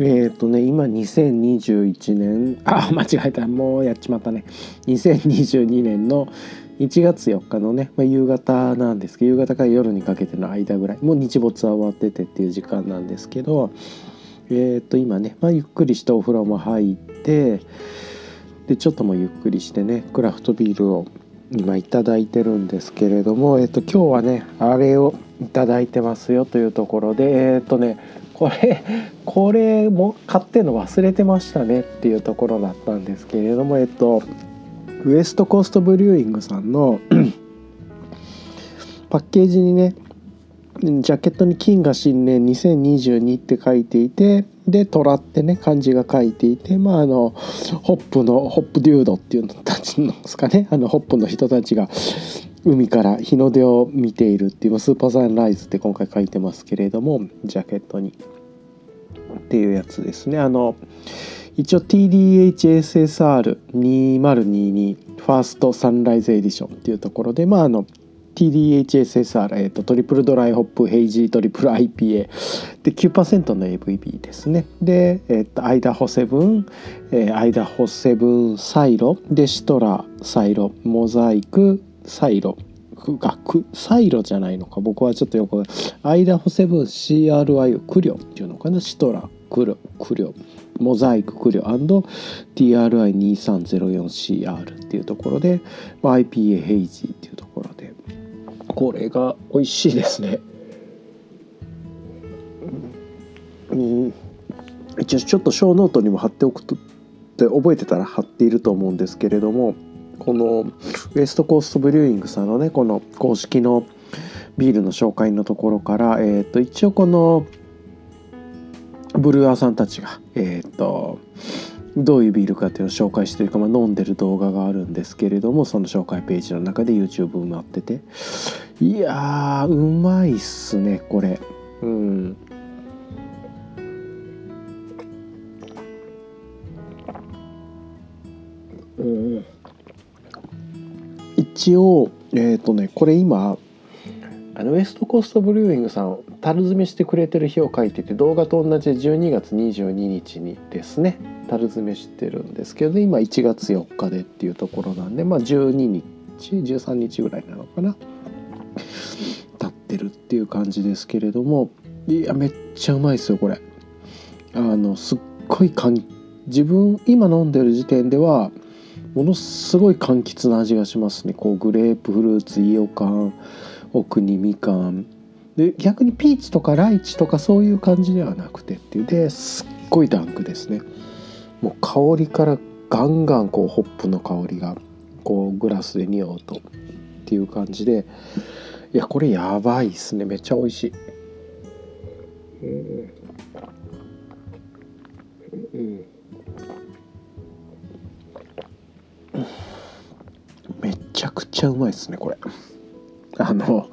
えっ、ー、とね今2021年。あ間違えた。もうやっちまったね。2022年の1月4日のね、まあ、夕方なんですけど夕方から夜にかけての間ぐらい。もう日没は終わっててっていう時間なんですけどえっ、ー、と今ね、まあ、ゆっくりしてお風呂も入ってでちょっともゆっくりしてねクラフトビールを今いただいてるんですけれども、えっと、今日はねあれをいただいてますよというところでえっとねこれ これも買ってんの忘れてましたねっていうところだったんですけれどもえっとウエストコーストブリューイングさんの パッケージにねジャケットに「金河新年2022」って書いていてで虎ってね漢字が書いていてまああのホップのホップデュードっていうのたちのですかねあのホップの人たちが海から日の出を見ているっていうスーパーサンライズって今回書いてますけれどもジャケットに。っていうやつですね。あの一応 TDHSSR2022 ファーストサンライズエディションっていうところでまああの TDHSSR、えーと、トリプルドライホップヘイジートリプル IPA で9%の AVB ですね。で、えーと、アイダホセブン、えー、アイダホセブンサイロでシトラサイロモザイクサイロあくサイロじゃないのか僕はちょっとよくアイダホセブン CRI クリョっていうのかなシトラクリョクリョモザイククリョ &TRI2304CR っていうところで、まあ、IPA ヘイジーっていうところでこれが美味しいですね。うん、一応ちょっとショーノートにも貼っておくとって覚えてたら貼っていると思うんですけれどもこのウエストコーストブリューイングさんのねこの公式のビールの紹介のところから、えー、と一応このブルワーさんたちが、えー、とどういうビールかっていうのを紹介してるか、まあ、飲んでる動画があるんですけれどもその紹介ページの中で YouTube 埋まってて。いやーうまいっすねこれ。うん。うん。一応えっ、ー、とねこれ今あのウエストコーストブリューイングさん樽詰めしてくれてる日を書いてて動画と同じで12月22日にですね樽詰めしてるんですけど今1月4日でっていうところなんでまあ12日13日ぐらいなのかな経ってるっていう感じですけれどもいやめっちゃうまいですよこれ。あのすっごいかん自分今飲んでる時点ではものすごい柑橘な味がしますね。こうグレープフルーツイヨカン奥にみかん。で逆にピーチとかライチとかそういう感じではなくてっていう。ですっごいダンクですね。もう香りからガンガンこうホップの香りがこうグラスで匂うとっていう感じで。いやこれやばいっすね。めっちゃ美味しい。うん。うん。めちゃくちゃうまいっすねこれあの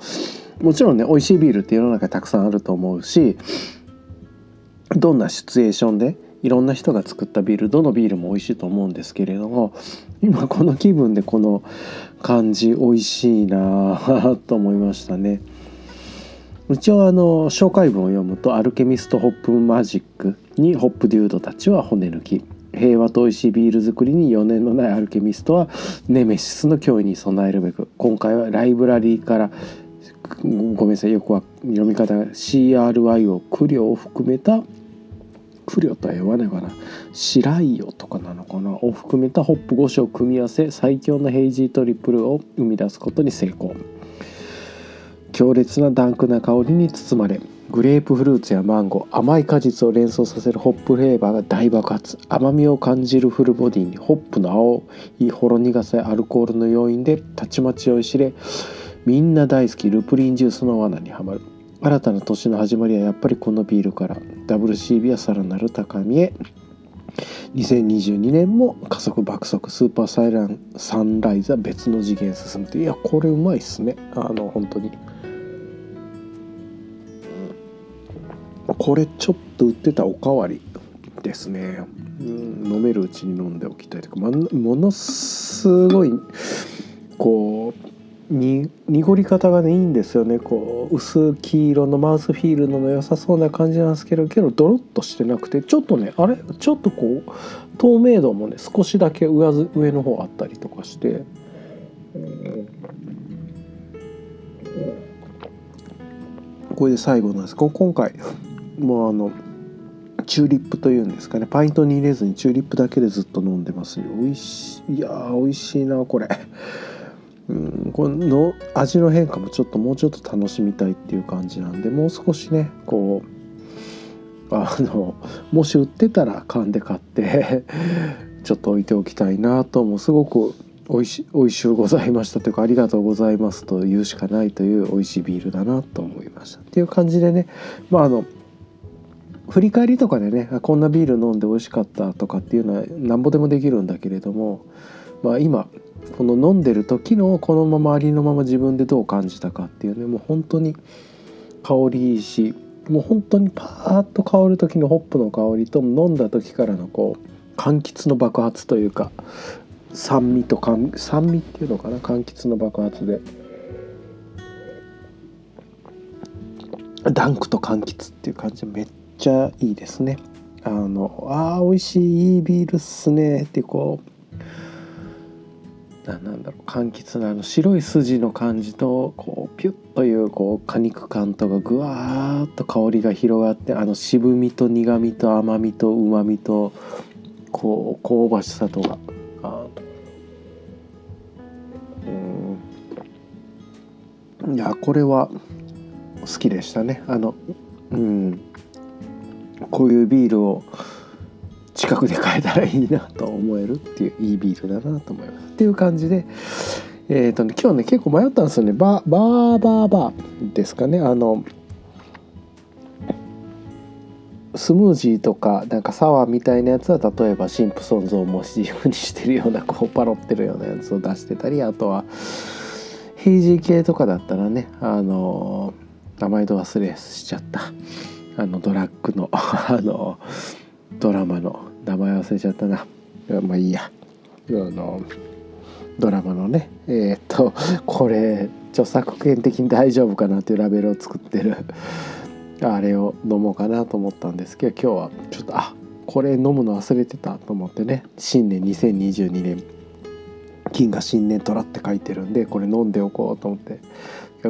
もちろんね美味しいビールって世の中たくさんあると思うしどんなシチュエーションでいろんな人が作ったビールどのビールも美味しいと思うんですけれども今この気分でこの感じ美味しいなと思いましたね。一応あの紹介文を読むと「アルケミストホップマジック」にホップデュードたちは骨抜き平和と美味しいビール作りに余念のないアルケミストはネメシスの脅威に備えるべく今回はライブラリーからごめんなさいよくは読み方が CRI をクリョを含めたクリョとは言わないかな。白イヨとかなのかな。を含めたホップ5種を組み合わせ最強のヘイジートリプルを生み出すことに成功。強烈なダンクな香りに包まれグレープフルーツやマンゴー甘い果実を連想させるホップフレーバーが大爆発。甘みを感じるフルボディにホップの青いほろ苦さやアルコールの要因でたちまち酔いしれみんな大好きルプリンジュースの罠にはまる。新たな年の始まりはやっぱりこのビールから WCB はさらなる高みへ。2022年も加速爆速スーパーサイランサンライズは別の次元進むっていやこれうまいっすね。あの本当に。これちょっと売ってたおかわりですね、うん、飲めるうちに飲んでおきたいとか、ま、ものすごいこうに濁り方がねいいんですよね。こう薄黄色のマウスフィールドの良さそうな感じなんですけどけどドロッとしてなくてちょっとねあれ？ちょっとこう透明度もね少しだけ上上の方あったりとかして、これで最後なんです。今回もうあのチューリップというんですかねパイントに入れずにチューリップだけでずっと飲んでますよ。美味しい。いやー美味しいなこれ。うん、この味の変化もちょっともうちょっと楽しみたいっていう感じなんでもう少しねこうあのもし売ってたら缶で買って ちょっと置いておきたいなともすごくおいしおいしゅうございましたというかありがとうございますと言うしかないという美味しいビールだなと思いました。っていう感じでねまああの振り返りとかでねこんなビール飲んで美味しかったとかっていうのはなんぼでもできるんだけれどもまあ今この飲んでる時のこのままありのまま自分でどう感じたかっていうねもう本当に香りいいしもう本当にパーッと香る時のホップの香りと飲んだ時からのこう柑橘の爆発というか酸味と酸味っていうのかな柑橘の爆発で。ダンクと柑橘っていう感じでめっちゃいいですね。あのあー美味しいいいビールっすねってこうなんだろう柑橘のあの白い筋の感じとこうピュッというこう果肉感とかぐわーっと香りが広がってあの渋みと苦みと甘みとうまみとこう香ばしさとかうん。いやこれは好きでしたね。あのうん。こういうビールを近くで買えたらいいなと思えるっていういいビールだなと思います。っていう感じでえっ、ー、とね今日ね結構迷ったんですよね。ババーバーバーですかね。あのスムージーとかなんかサワーみたいなやつは例えばシンプソンズをモチーフにしてるようなこうパロってるようなやつを出してたりあとはヘイジー系とかだったらねあの名前と忘れしちゃった。あのドラッグの あのドラマの名前忘れちゃったな。まあいいや。あのドラマのね。えー、っとこれ著作権的に大丈夫かなっていうラベルを作ってる。あれを飲もうかなと思ったんですけど今日はちょっとあこれ飲むの忘れてたと思ってね。新年2022年。金が新年虎って書いてるんでこれ飲んでおこうと思って。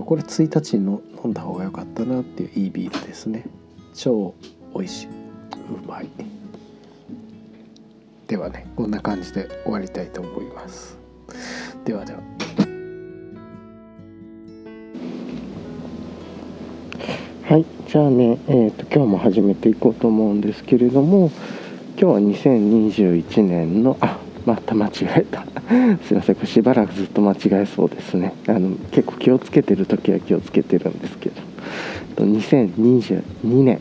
これ1日に飲んだ方が良かったなっていういいビールですね。超美味しいうまい。ではねこんな感じで終わりたいと思います。ではでは。はいじゃあねえーと、今日も始めていこうと思うんですけれども今日は2021年のあまた間違えた。すいませんこれしばらくずっと間違えそうですね。あの結構気をつけてる時は気をつけてるんですけど。2022年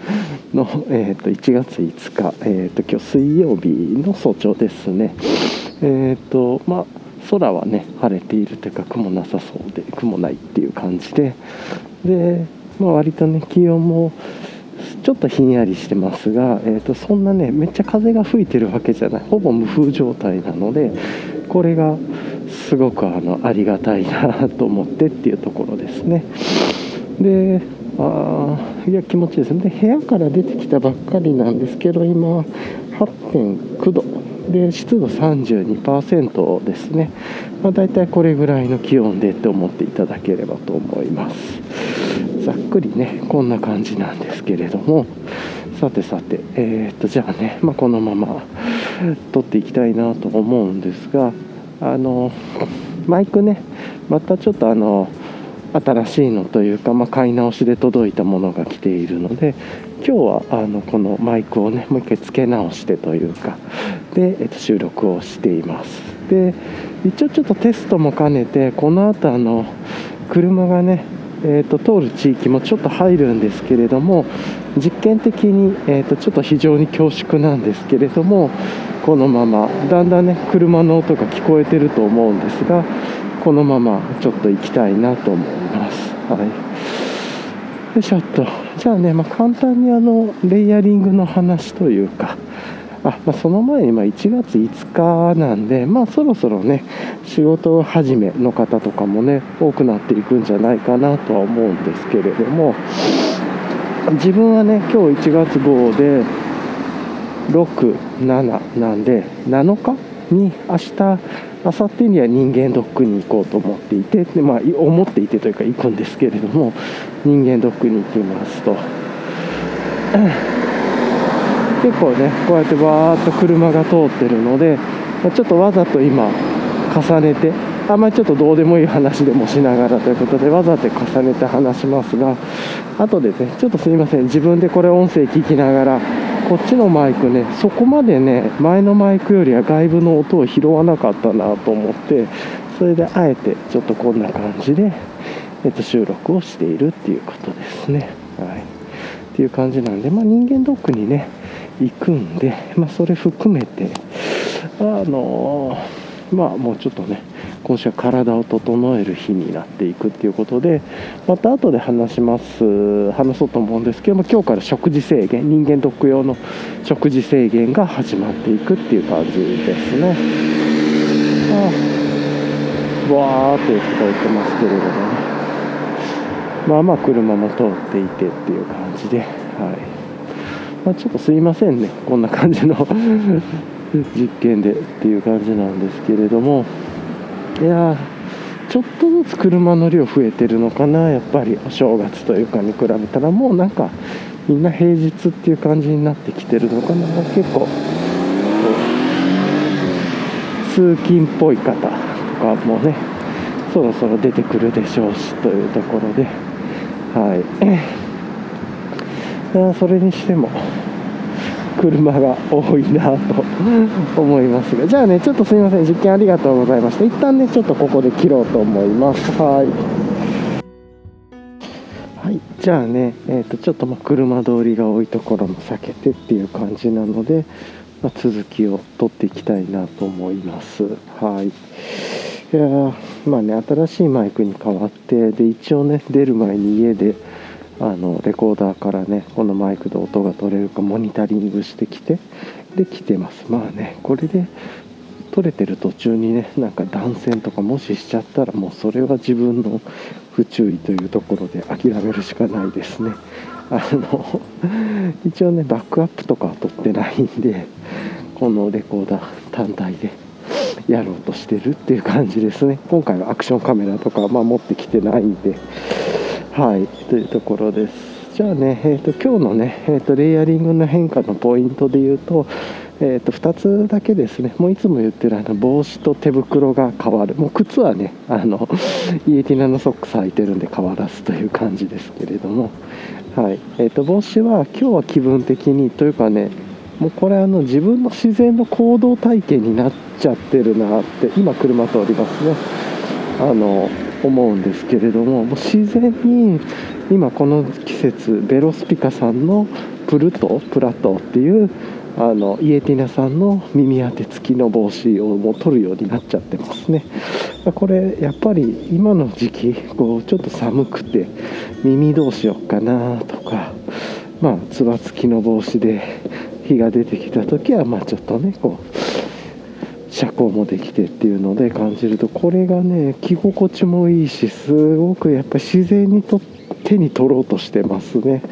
の、えー、と1月5日、えー、と今日水曜日の早朝ですね。え、ー、とまあ空はね晴れているというか雲なさそうで雲ないっていう感じでで、まあ、割とね気温もちょっとひんやりしてますが、えー、とそんなねめっちゃ風が吹いてるわけじゃないほぼ無風状態なのでこれがすごくあのありがたいなと思ってっていうところですね。でああいや気持ちいいですね。で部屋から出てきたばっかりなんですけど今8.9度で湿度32%ですね、まあ、大体これぐらいの気温でって思っていただければと思います。ざっくりねこんな感じなんですけれども。さてさてえー、っとじゃあね、まあ、このまま撮っていきたいなと思うんですがあのマイクねまたちょっとあの新しいのというか、まあ、買い直しで届いたものが来ているので今日はあのこのマイクをねもう一回付け直してというかで、えっと、収録をしています。で一応ちょっとテストも兼ねてこの後あの車がねえーと、通る地域もちょっと入るんですけれども実験的に、えーとちょっと非常に恐縮なんですけれどもこのままだんだんね車の音が聞こえてると思うんですがこのままちょっと行きたいなと思います。はい、よいしょっと。じゃあね、まあ、簡単にあのレイヤリングの話というか。あ、まあ、その前にま1月5日なんで、まあ、そろそろね仕事始めの方とかもね多くなっていくんじゃないかなとは思うんですけれども。自分はね今日1月号で67なんで7日に明日明後日には人間ドックに行こうと思っていてで、まあ、思っていてというか行くんですけれども人間ドックに行きますと。結構ねこうやってバーッと車が通ってるのでちょっとわざと今重ねてあんまりちょっとどうでもいい話でもしながらということでわざと重ねて話しますが後でねちょっとすいません自分でこれ音声聞きながらこっちのマイクねそこまでね前のマイクよりは外部の音を拾わなかったなと思ってそれであえてちょっとこんな感じで、えっと、収録をしているっていうことですね。はい。っていう感じなんでまあ人間ドックにね行くんで、まあ、それ含めて、あのまあ、もうちょっとね、今週は体を整える日になっていくっていうことで、また後で話します、話そうと思うんですけども、今日から食事制限、人間ドック用の食事制限が始まっていくっていう感じですね。ああわーって聞こえてますけれどもね。まあまあ車も通っていてっていう感じで、はい。まあ、ちょっとすいませんねこんな感じの実験でっていう感じなんですけれどもいやちょっとずつ車の量増えてるのかなやっぱりお正月というかに比べたらもうな。んかみんな平日っていう感じになってきてるのかな。結構通勤っぽい方とかもねそろそろ出てくるでしょうしというところで。はい。それにしても車が多いなと思いますが。じゃあねちょっとすいません。実験ありがとうございました一旦ねちょっとここで切ろうと思います。はい。はい。じゃあねえっ、ー、とちょっとま車通りが多いところも避けてっていう感じなので、まあ、続きを取っていきたいなと思います。はい。いやまあね新しいマイクに変わってで一応ね出る前に家であのレコーダーからねこのマイクで音が取れるかモニタリングしてきてで来てます。まあねこれで取れてる途中にねなんか断線とかもししちゃったらもうそれは自分の不注意というところで諦めるしかないですね。あの 一応ねバックアップとかは取ってないんでこのレコーダー単体でやろうとしてるっていう感じですね。今回はアクションカメラとか、まあ、持ってきてないんで。はいというところです。じゃあね、えーと、今日のね、えーと、レイヤリングの変化のポイントで言うと,、えーと、2つだけですね。もういつも言ってるあの帽子と手袋が変わる。もう靴はねあのイエティナのソックス履いてるんで変わらずという感じですけれども。はいえー、と帽子は今日は気分的にというかねもうこれあの自分の自然の行動体験になっちゃってるなって今車通りますね。あの思うんですけれどももう自然に今この季節ベロスピカさんのプルトプラトっていうあのイエティナさんの耳当て付きの帽子をもう取るようになっちゃってますね。これやっぱり今の時期こうちょっと寒くて耳どうしようかなとかまあつば付きの帽子で日が出てきた時はまあちょっとねこう車高もできてっていうので感じるとこれがね着心地もいいしすごくやっぱ自然にと手に取ろうとしてますね。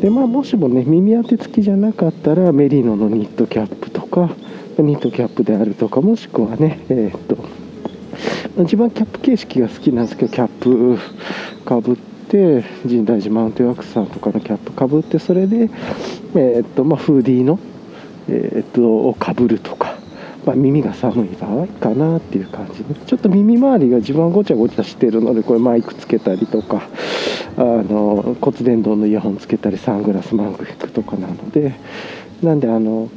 でまあもしもね耳当て付きじゃなかったらメリノのニットキャップとかニットキャップであるとかもしくはねえー、っと一番キャップ形式が好きなんですけどキャップかぶって神代寺マウンテンワークスさんとかのキャップかぶってそれでえー、っとまあフーディーのえー、っとをかぶるとか。まあ、耳が寒い場合かなっていう感じ。でちょっと耳周りが自分はごちゃごちゃしてるのでこれマイクつけたりとかあの骨伝導のイヤホンつけたりサングラスマングとかなのでなんであの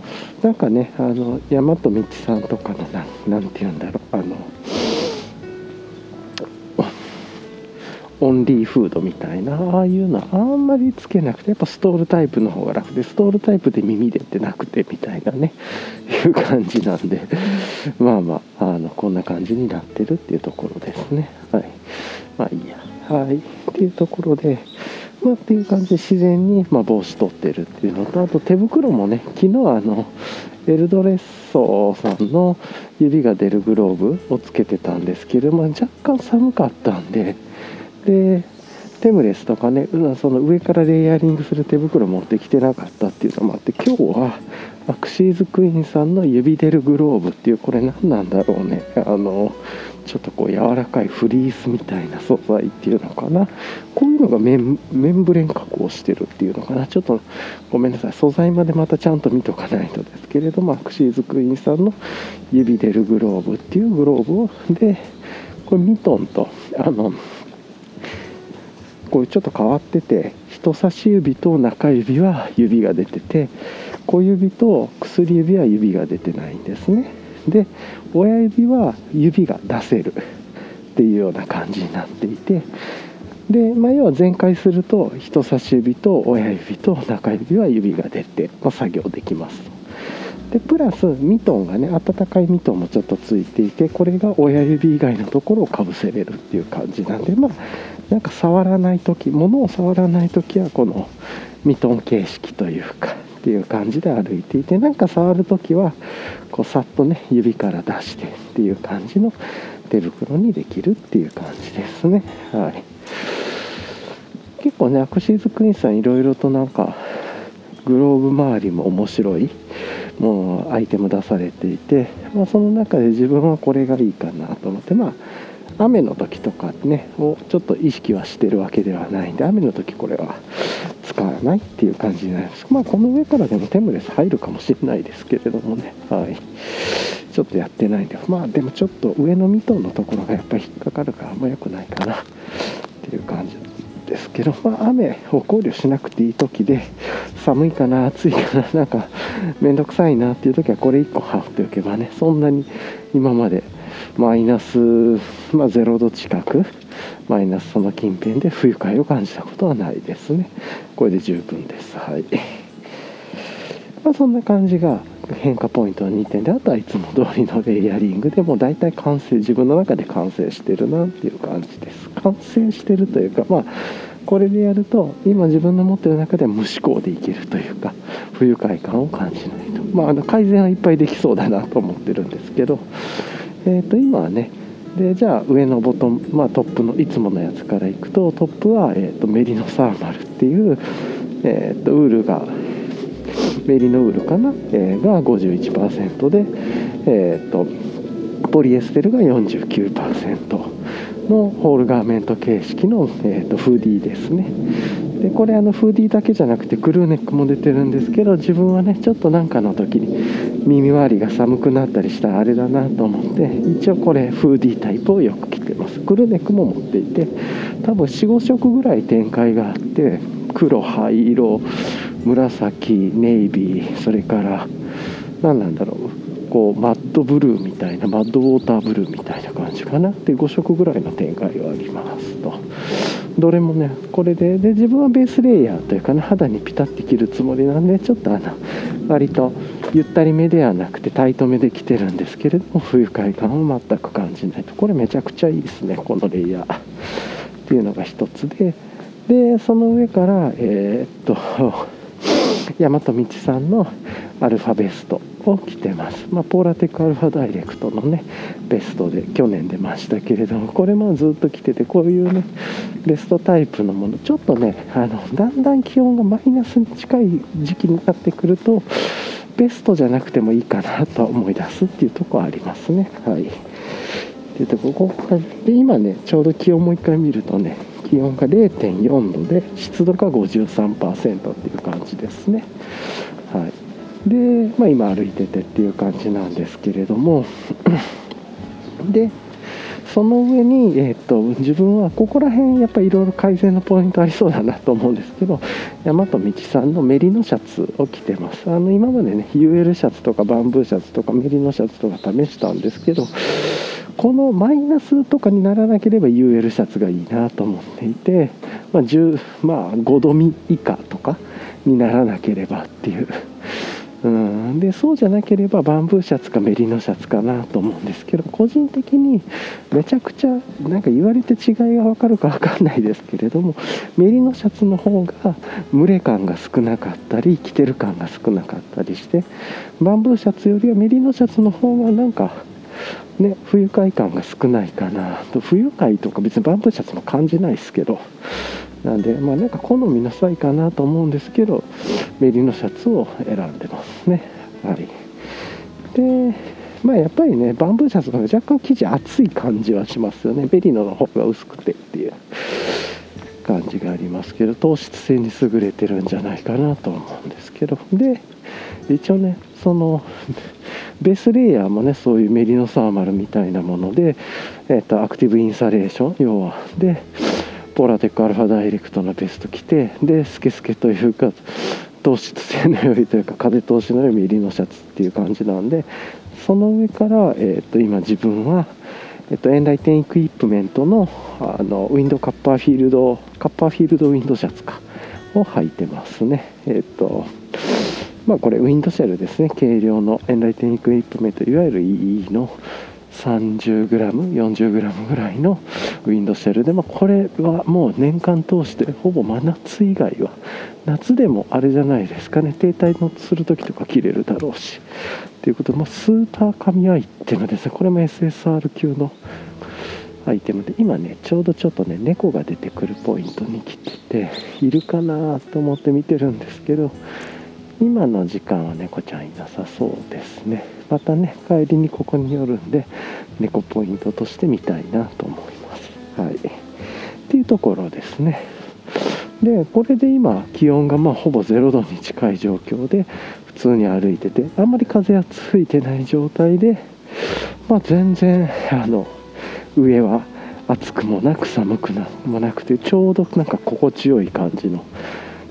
なんかねあの大和道さんとかの何て言うんだろうあのオンリーフードみたいなああいうのあんまりつけなくてやっぱストールタイプの方が楽でストールタイプで耳でってなくてみたいなねいう感じなんでまあまああのこんな感じになってるっていうところですね。はい。まあいいや。はい。っていうところでまあ、っていう感じで自然に、まあ、帽子取ってるっていうのとあと手袋もね昨日あのエルドレッソさんの指が出るグローブをつけてたんですけど、まあ、若干寒かったんででテムレスとかねその上からレイヤリングする手袋持ってきてなかったっていうのもあって今日はアクシーズクイーンさんの指出るグローブっていうこれ何なんだろうね。あのちょっとこう柔らかいフリースみたいな素材っていうのかな。こういうのがメンメンブレン加工してるっていうのかな。ちょっとごめんなさい。素材までまたちゃんと見とかないとですけれどもアクシーズクイーンさんの指出るグローブっていうグローブを。でこれミトンとあのこういうちょっと変わってて人差し指と中指は指が出てて小指と薬指は指が出てないんですね。で親指は指が出せるっていうような感じになっていてで、まあ、要は全開すると人差し指と親指と中指は指が出て、まあ、作業できます。でプラスミトンがね温かいミトンもちょっとついていてこれが親指以外のところをかぶせれるっていう感じなんでまあなんか触らない時物を触らない時はこのミトン形式というかっていう感じで歩いていてなんか触る時はこうさっとね指から出してっていう感じの手袋にできるっていう感じですね。はい。結構ねアクシーズクイーンさんいろいろとなんかグローブ周りも面白いもうアイテム出されていて、まあ、その中で自分はこれがいいかなと思ってまあ雨の時とかねをちょっと意識はしてるわけではないんで雨の時これは使わないっていう感じになります。まあこの上からでもテムレス入るかもしれないですけれどもね。はい。ちょっとやってないんでまあでもちょっと上のミトンのところがやっぱり引っかかるからあんま良くないかなっていう感じ。ですけど、まあ、雨を考慮しなくていい時で寒いかな暑いかな なんか面倒くさいなっていう時はこれ1個羽織っておけばねそんなに今までマイナス、まあ、0度近くマイナスその近辺で不愉快を感じたことはないですね。これで十分です。はい。まあそんな感じが変化ポイントの2点であとはいつも通りのレイヤリングでもう大体完成自分の中で完成してるなっていう感じです。完成してるというかまあこれでやると今自分の持ってる中で無思考でいけるというか不愉快感を感じないと。まああの改善はいっぱいできそうだなと思ってるんですけど。えー、と今はねでじゃあ上のボトム、まあ、トップのいつものやつからいくとトップは、えーと、メリノサーマルっていう、えーと、ウールがメリノールかな、えー、が51%で、えーと、ポリエステルが49%のホールガーメント形式の、えー、とフーディーですね。でこれあのフーディーだけじゃなくてクルーネックも出てるんですけど自分はねちょっとなんかの時に耳周りが寒くなったりしたらあれだなと思って一応これフーディータイプをよく着てます。クルーネックも持っていて多分45色ぐらい展開があって黒灰色紫ネイビーそれから何なんだろう。こうマッドブルーみたいなマッドウォーターブルーみたいな感じかな。で5色ぐらいの展開がありますと。どれもねこれでで自分はベースレイヤーというかね肌にピタッて着るつもりなんでちょっとあの割とゆったりめではなくてタイトめで着てるんですけれども不愉快感を全く感じないと。これめちゃくちゃいいですねこのレイヤー。っていうのが一つででその上からえー、っと大和道さんのアルファベストを着てます、まあ、ポーラテックアルファダイレクトのねベストで去年出ましたけれどもこれもずっと着ててこういうねベストタイプのものちょっとねあのだんだん気温がマイナスに近い時期になってくるとベストじゃなくてもいいかなと思い出すっていうとこありますね。はい。でここで今ねちょうど気温もう一回見るとね気温が0.4度で湿度が53%っていう感じですね。はい、で、まあ、今歩いててっていう感じなんですけれども。でその上に、えーと、自分はここら辺やっぱりいろいろ改善のポイントありそうだなと思うんですけど大和道さんのメリノシャツを着てます。あの今までね UL シャツとかバンブーシャツとかメリノシャツとか試したんですけどこのマイナスとかにならなければ UL シャツがいいなと思っていて、まあ10まあ、5度以下とかにならなければっていう。うん、でそうじゃなければバンブーシャツかメリノシャツかなと思うんですけど個人的にめちゃくちゃなんか言われて違いが分かるか分かんないですけれどもメリノシャツの方が蒸れ感が少なかったり着てる感が少なかったりしてバンブーシャツよりはメリノシャツの方がなんかね不愉快感が少ないかな。と不愉快とか別にバンブーシャツも感じないですけど。なんでまあなんか好みの差異かなと思うんですけどメリノシャツを選んでますね。はいでまあやっぱりねバンブーシャツが若干生地厚い感じはしますよね。ベリノの方が薄くてっていう感じがありますけど糖質性に優れてるんじゃないかなと思うんですけど。で一応ねそのベースレイヤーもねそういうメリノサーマルみたいなもので、えーと、アクティブインサレーション要は。でポラテックアルファダイレクトのベスト着てでスケスケというか糖質性の良いというか風通しの良いミリのシャツっていう感じなんでその上から、えーと、今自分は、えーと、エンライテンエクイプメントのあのウィンドカッパーフィールドカッパーフィールドウィンドシャツかを履いてますね。えっ、ー、とまあこれウィンドシェルですね。軽量のエンライテンエクイプメントいわゆる EE の 30g40g ぐらいのウィンドシェルで、まあ、これはもう年間通してほぼ真夏以外は夏でもあれじゃないですかね。停滞のする時とか切れるだろうし。ということで、まあ、スーパー紙アイテムですね。これも SSR 級のアイテムで今ねちょうどちょっとね猫が出てくるポイントに来てているかなと思って見てるんですけど今の時間は猫ちゃんいなさそうですね。またね帰りにここに寄るんで猫ポイントとして見たいなと思います。はい。っていうところですね。でこれで今気温がまあほぼ0度に近い状況で普通に歩いててあんまり風は吹いてない状態でまあ全然あの上は暑くもなく寒くもなくてちょうどなんか心地よい感じの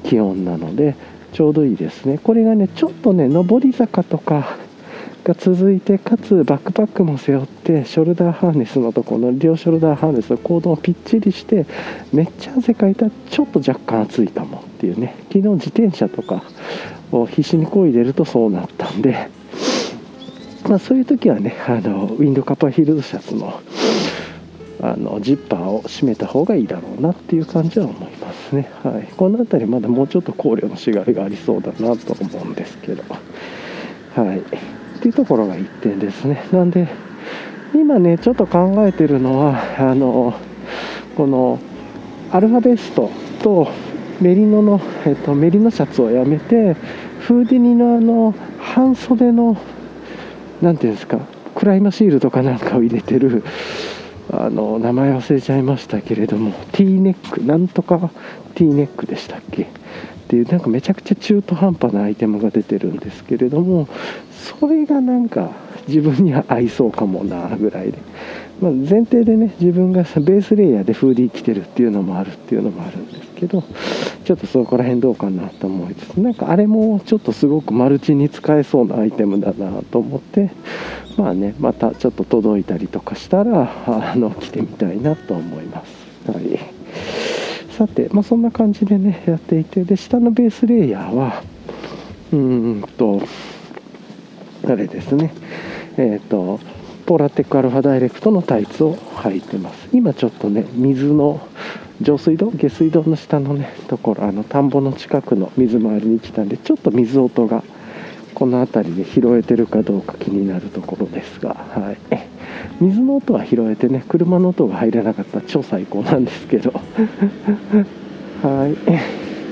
気温なのでちょうどいいですね。これがねちょっとね上り坂とかが続いてかつバックパックも背負ってショルダーハーネスのところの両ショルダーハーネスのコードをぴっちりしてめっちゃ汗かいたらちょっと若干暑いかもっていうね。昨日自転車とかを必死にこいでるとそうなったんでまあそういう時はねあのウィンドカッパーヒールドシャツのあのジッパーを閉めた方がいいだろうなっていう感じは思いますね、はい、この辺りまだもうちょっと考慮のしがいがありそうだなと思うんですけど。はい。っていうところが1点ですね。なんで今ねちょっと考えてるのはあのこのアルファベストとメリノの、えっと、メリノシャツをやめてフーディニのあの半袖の何ていうんですかクライマシールとかなんかを入れてるあの名前忘れちゃいましたけれども T ネックなんとか T ネックでしたっけ？っていうなんかめちゃくちゃ中途半端なアイテムが出てるんですけれどもそれがなんか自分には合いそうかもなぐらいで、まあ、前提でね自分がベースレイヤーでフーディー着てるっていうのもあるっていうのもあるんですけどちょっとそこら辺どうかなと思いつつなんかあれもちょっとすごくマルチに使えそうなアイテムだなと思ってまあねまたちょっと届いたりとかしたらあの着てみたいなと思います。はい。さて、まあ、そんな感じでねやっていてで下のベースレイヤーはうーんとあれですね。えっ、ー、とポラテックアルファダイレクトのタイツを履いてます。今ちょっとね水の上水道下水道の下のねところあの田んぼの近くの水回りに来たんでちょっと水音がこの辺りで拾えてるかどうか気になるところですが、はい、水の音は拾えてね車の音が入らなかったら超最高なんですけど。はい。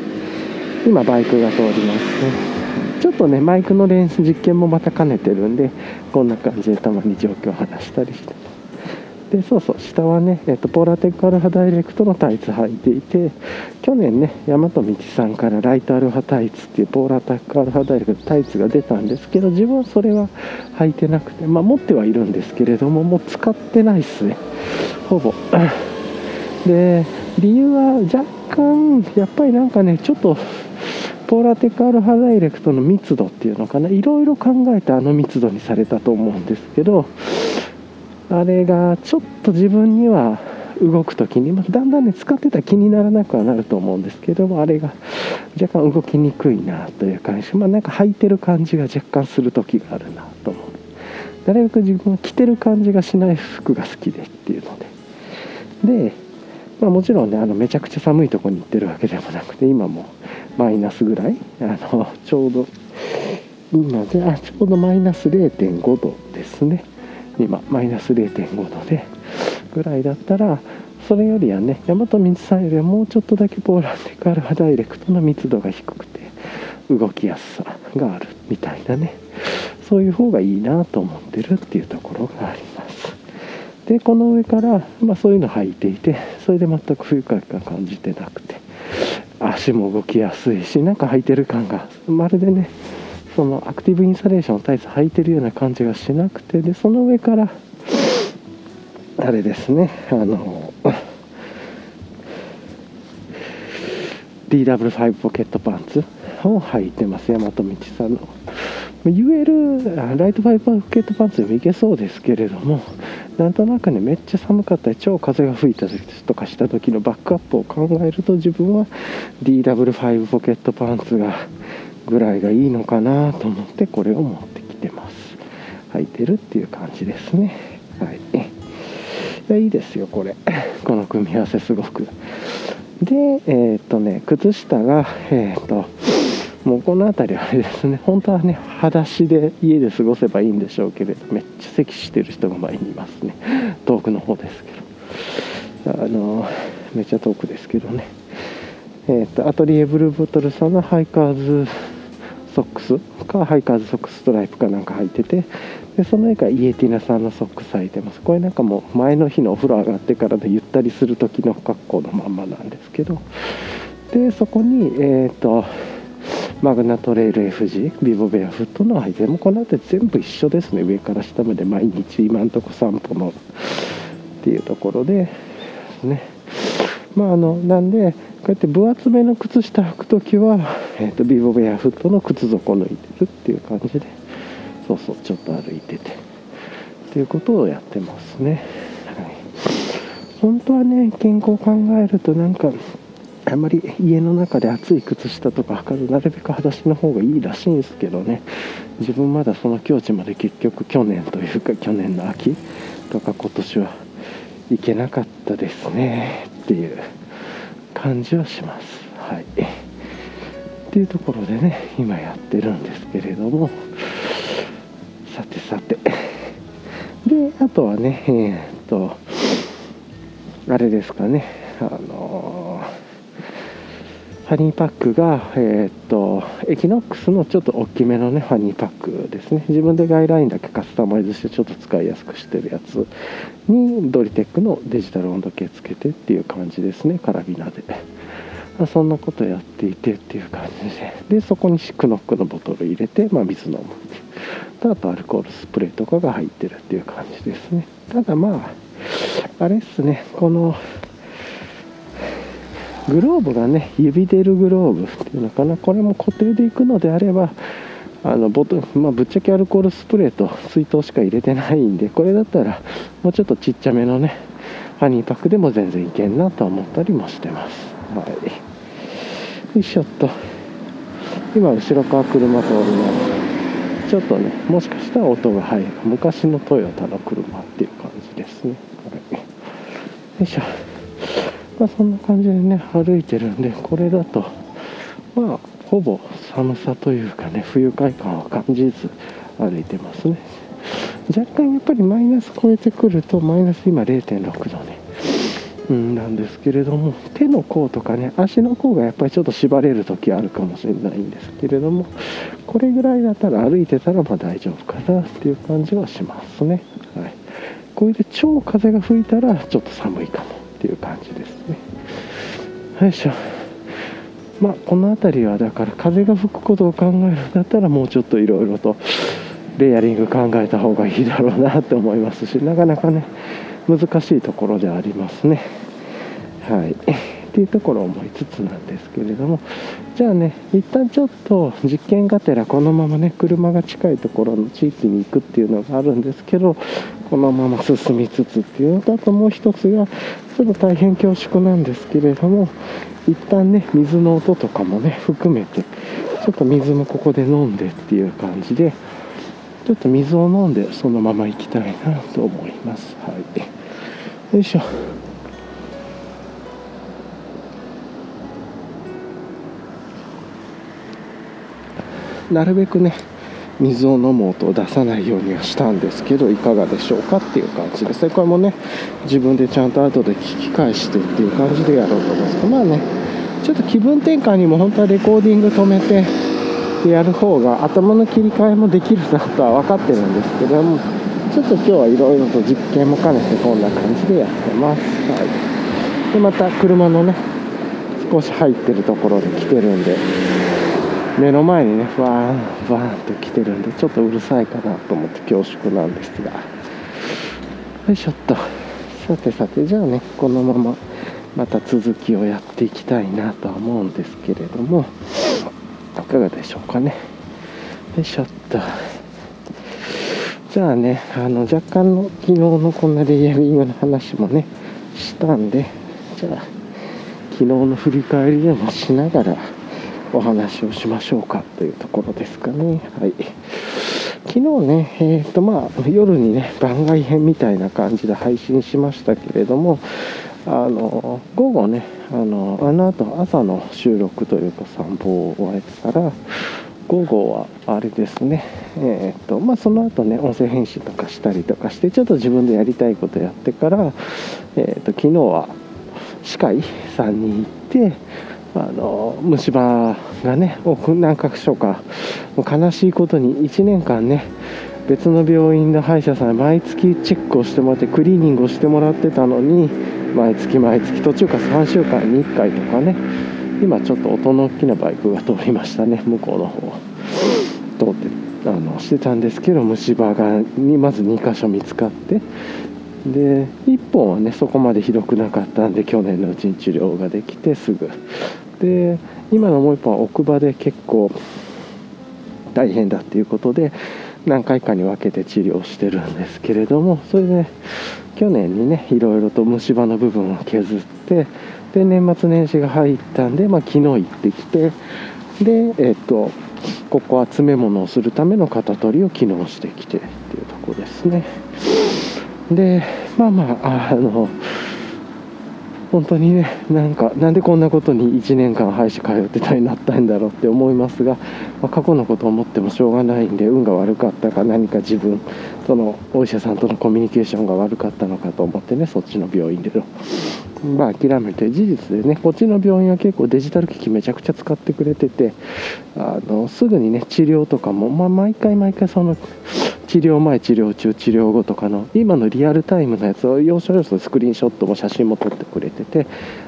今バイクが通りますね。ちょっとねマイクの練習実験もまた兼ねてるんでこんな感じでたまに状況を話したりして。でそうそう下はね、えっと、ポーラテックアルファダイレクトのタイツ履いていて去年ね大和道さんからライトアルファタイツっていうポーラテックアルファダイレクトタイツが出たんですけど自分はそれは履いてなくてまあ持ってはいるんですけれどももう使ってないっすね。ほぼ。で理由は若干やっぱりなんかねちょっとポーラテックアルファダイレクトの密度っていうのかないろいろ考えてあの密度にされたと思うんですけどあれがちょっと自分には動く時に、ま、だんだんね使ってたら気にならなくはなると思うんですけどもあれが若干動きにくいなという感じまあなんか履いてる感じが若干する時があるなと思う。なるべく自分は着てる感じがしない服が好きでっていうので。で、まあ、もちろんねあのめちゃくちゃ寒いとこに行ってるわけでもなくて今もマイナスぐらいあのちょうど今であちょうどマイナス0.5度ですね。今マイナス0.5度でぐらいだったらそれよりはね大和道さんよりはもうちょっとだけポーランデカルハダイレクトの密度が低くて動きやすさがあるみたいなねそういう方がいいなと思ってるっていうところがあります。でこの上から、まあ、そういうの履いていてそれで全く不愉快感感じてなくて足も動きやすいしなんか履いてる感がまるでねそのアクティブインサレーションタイツ履いてるような感じがしなくてでその上からあれですねあの DW5 ポケットパンツを履いてます大和道さんの。言えるライトファイポケットパンツでもいけそうですけれどもなんとなくねめっちゃ寒かったり超風が吹いたりとかした時のバックアップを考えると自分は DW5 ポケットパンツがぐらいがいいのかなと思ってこれを持ってきてます。履いてるっていう感じですね。はい。いやいいですよこれ。この組み合わせすごく。でえー、っとね靴下がえー、っともうこの辺りはあれですね。本当はね裸足で家で過ごせばいいんでしょうけれどめっちゃ咳してる人が前にいますね。遠くの方ですけど。あのめっちゃ遠くですけどね。えーと、アトリエブルーボトルさんのハイカーズソックス？かハイカーズソックスストライプかなんか履いててでその上からイエティナさんのソックス履いてます。これなんかもう前の日のお風呂上がってからでゆったりする時の格好のまんまなんですけど。でそこにえっ、ー、とマグナトレイル FG ビボベアフットの履いてもこの辺り全部一緒ですね。上から下まで毎日今んとこ散歩のっていうところでね。まああのなんでこうやって分厚めの靴下履く時は、えーと、ビボベアフットの靴底抜いてるっていう感じでそうそうちょっと歩いててっていうことをやってますね、はい、本当はね健康を考えるとなんかあんまり家の中で暑い靴下とか履かずなるべく裸足の方がいいらしいんですけどね。自分まだその境地まで結局去年というか去年の秋とか今年は行けなかったですね。っていう感じはします。はい、っていうところでね今やってるんですけれども。さてさて。であとはねえー、っとあれですかね。あのーファニーパックが、えー、っとエキノックスのちょっと大きめのねファニーパックですね。自分でガイラインだけカスタマイズしてちょっと使いやすくしてるやつにドリテックのデジタル温度計つけてっていう感じですね。カラビナで、まあ、そんなことやっていてっていう感じで。でそこにシックノックのボトル入れて、まあ、水飲むあとアルコールスプレーとかが入ってるっていう感じですね。ただまああれっすね。このグローブがね指出るグローブっていうのかな。これも固定でいくのであればあのボトまあ、ぶっちゃけアルコールスプレーと水筒しか入れてないんでこれだったらもうちょっとちっちゃめのねハニーパックでも全然いけんなと思ったりもしてます。はい。よいしょっと。今後ろから車通ります。ちょっとねもしかしたら音が入る。昔のトヨタの車っていう感じですね、はい、よいしょ。まあ、そんな感じでね歩いてるんでこれだとまあほぼ寒さというかね不愉快感は感じず歩いてますね。若干やっぱりマイナス超えてくるとマイナス今0.6度ねうんなんですけれども手の甲とかね足の甲がやっぱりちょっと縛れる時あるかもしれないんですけれどもこれぐらいだったら歩いてたらまあ大丈夫かなっていう感じはしますね。はい。これで超風が吹いたらちょっと寒いかも。ていう感じですね。よいしょ。まあこの辺りはだから風が吹くことを考えるんだったらもうちょっといろいろとレイヤリング考えた方がいいだろうなって思いますしなかなかね難しいところでありますね。はい。っていうところを思いつつなんですけれどもじゃあね一旦ちょっと実験がてらこのままね車が近いところの地域に行くっていうのがあるんですけどこのまま進みつつっていうのとあともう一つがちょっと大変恐縮なんですけれども一旦ね水の音とかもね含めてちょっと水もここで飲んでっていう感じでちょっと水を飲んでそのまま行きたいなと思います。はい。よいしょ。なるべくね水を飲む音を出さないようにはしたんですけどいかがでしょうかっていう感じですね。これもね自分でちゃんと後で聞き返してっていう感じでやろうと思うんです。けどまあねちょっと気分転換にも本当はレコーディング止めてでやる方が頭の切り替えもできるなとは分かってるんですけどもちょっと今日はいろいろと実験も兼ねてこんな感じでやってます、はい、でまた車のね少し入ってるところで来てるんで目の前にねバーンバーンと来てるんでちょっとうるさいかなと思って恐縮なんですが。よいしょっと。さてさてじゃあねこのまままた続きをやっていきたいなとは思うんですけれども。いかがでしょうかね。よいしょっと。じゃあねあの若干の昨日のこんなレイヤリングの話もねしたんでじゃあ昨日の振り返りでもしながらお話をしましょうかというところですかね。はい。昨日ね、え、ー、とまあ、夜にね、番外編みたいな感じで配信しましたけれども、あの、午後ね、あの、あの後朝の収録というか散歩を終えてから、午後はあれですね、え、ー、と、まあその後ね、音声編集とかしたりとかして、ちょっと自分でやりたいことやってから、えっ、ー、と、昨日は歯科医さんに行って、あの虫歯がね何箇所か悲しいことに1年間ね別の病院の歯医者さん毎月チェックをしてもらってクリーニングをしてもらってたのに毎月毎月途中から3週間に1回とかね今ちょっと音の大きなバイクが通りましたね向こうの方。通ってあのしてたんですけど虫歯がにまず2箇所見つかってで1本はねそこまでひどくなかったんで去年のうちに治療ができてすぐ。で今のもう1本は奥歯で結構大変だっていうことで何回かに分けて治療してるんですけれどもそれで去年にねいろいろと虫歯の部分を削ってで年末年始が入ったんで、まあ、昨日行ってきてでえっ、とここは詰め物をするための型取りを昨日してきてっていうとこですね。でまあまああの本当にねなんかなんでこんなことに1年間歯医者通ってたりなったんだろうって思いますが、まあ、過去のことを思ってもしょうがないんで運が悪かったか何か自分とのお医者さんとのコミュニケーションが悪かったのかと思ってねそっちの病院での。まあ諦めて事実でねこっちの病院は結構デジタル機器めちゃくちゃ使ってくれててあのすぐにね治療とかも、まあ、毎回毎回その治療前治療中治療後とかの今のリアルタイムのやつを要所要所スクリーンショットも写真も撮ってくれてて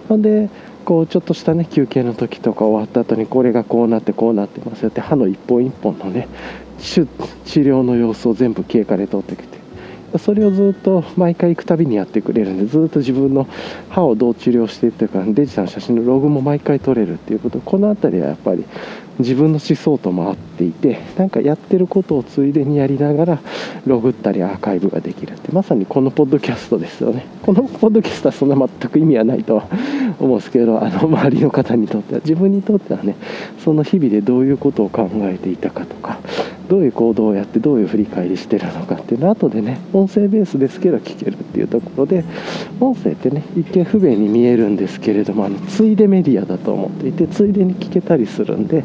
ほんでこうちょっとしたね休憩の時とか終わった後にこれがこうなってこうなってますよって歯の一本一本のね治療の様子を全部経過で撮ってきて。それをずっと毎回行くたびにやってくれるんでずっと自分の歯をどう治療していってるかデジタルの写真のログも毎回撮れるっていうこと。この辺りはやっぱり自分の思想とも合ってていてなんかやってることをついでにやりながらログったりアーカイブができるってまさにこのポッドキャストですよね。このポッドキャストはそんな全く意味はないとは 思うんですけどあの周りの方にとっては自分にとってはねその日々でどういうことを考えていたかとかどういう行動をやってどういう振り返りしてるのかっていうのは後でね音声ベースですけど聞けるっていうところで音声ってね一見不便に見えるんですけれどもあのついでメディアだと思っていてついでに聞けたりするんで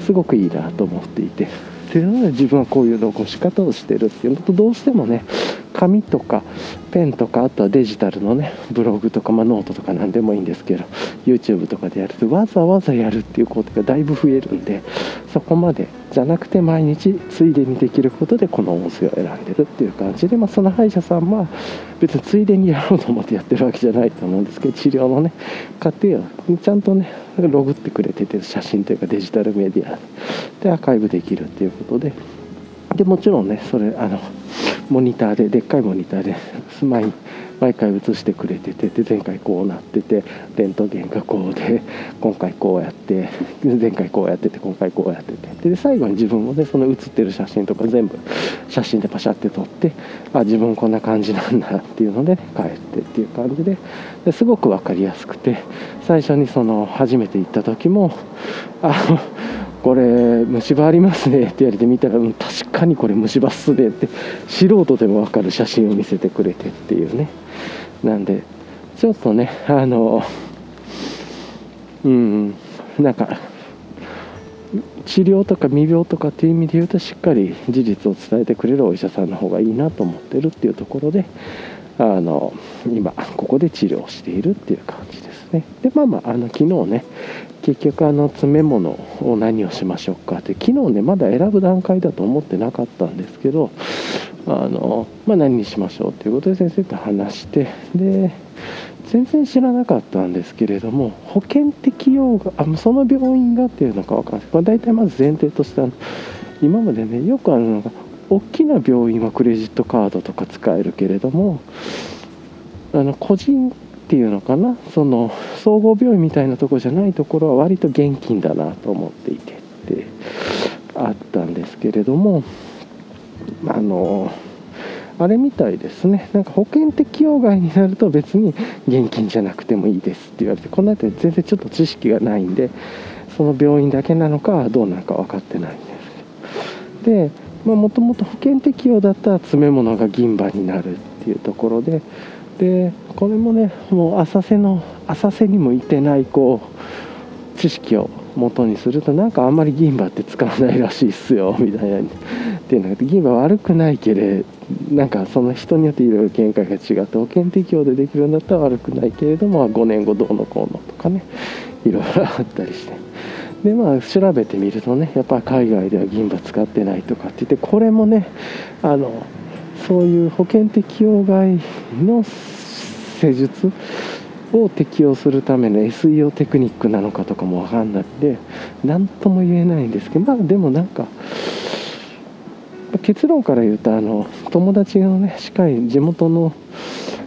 すごくいいなと思っていて。っていうので自分はこういう残し方をしてるっていうのとどうしてもね紙とかペンとかあとはデジタルのねブログとか、まあ、ノートとか何でもいいんですけど YouTube とかでやるとわざわざやるっていうことがだいぶ増えるんでそこまでじゃなくて毎日ついでにできることでこの音声を選んでるっていう感じで、まあ、その歯医者さんは別についでにやろうと思ってやってるわけじゃないと思うんですけど治療のね過程をちゃんとねログってくれてて写真というかデジタルメディアでアーカイブできるっていうことででもちろんねそれあのモニターででっかいモニターでスマイ毎回写してくれててで前回こうなっててレントゲンがこうで今回こうやって前回こうやってて今回こうやってて。で最後に自分もねその写ってる写真とか全部写真でパシャって撮ってあ自分こんな感じなんだっていうので、帰ってっていう感じでですごく分かりやすくて最初にその初めて行った時もあこれ虫歯ありますねって言われて見たら、うん、確かにこれ虫歯っすねって素人でも分かる写真を見せてくれてっていうね。なんでちょっとねあのうん。なんか治療とか未病とかっていう意味で言うとしっかり事実を伝えてくれるお医者さんの方がいいなと思ってるっていうところであの今ここで治療しているっていう感じですね。でまあまああの昨日ね結局あの詰め物を何をしましょうか。って昨日ねまだ選ぶ段階だと思ってなかったんですけどあの、まあ、何にしましょうということで先生と話してで全然知らなかったんですけれども保険適用があその病院がっていうのか分かんない、まあ、大体まず前提としてあの今までねよくあるのが大きな病院はクレジットカードとか使えるけれどもあの個人ていうのかな？その総合病院みたいなとこじゃないところは割と現金だなと思っていてってあったんですけれどもあのあれみたいですね。なんか保険適用外になると別に現金じゃなくてもいいですって言われてこの辺り全然ちょっと知識がないんでその病院だけなのかどうなのか分かってないんですでもともと保険適用だったら詰め物が銀歯になるっていうところででこれもねもう浅瀬の浅瀬にもいてないこう知識を元にするとなんかあんまり銀歯って使わないらしいっすよ みたいな。っていうのが銀歯悪くないけれなんかその人によっていろいろ見解が違って保険適用でできるんだったら悪くないけれども5年後どうのこうのとかねいろいろあったりして。でまあ調べてみるとねやっぱ海外では銀歯使ってないとかって言ってこれもねあのそういう保険適用外の施術を適用するための SEO テクニックなのかとかも分かんないんで何とも言えないんですけどまあでもなんか結論から言うとあの友達のね歯科医地元の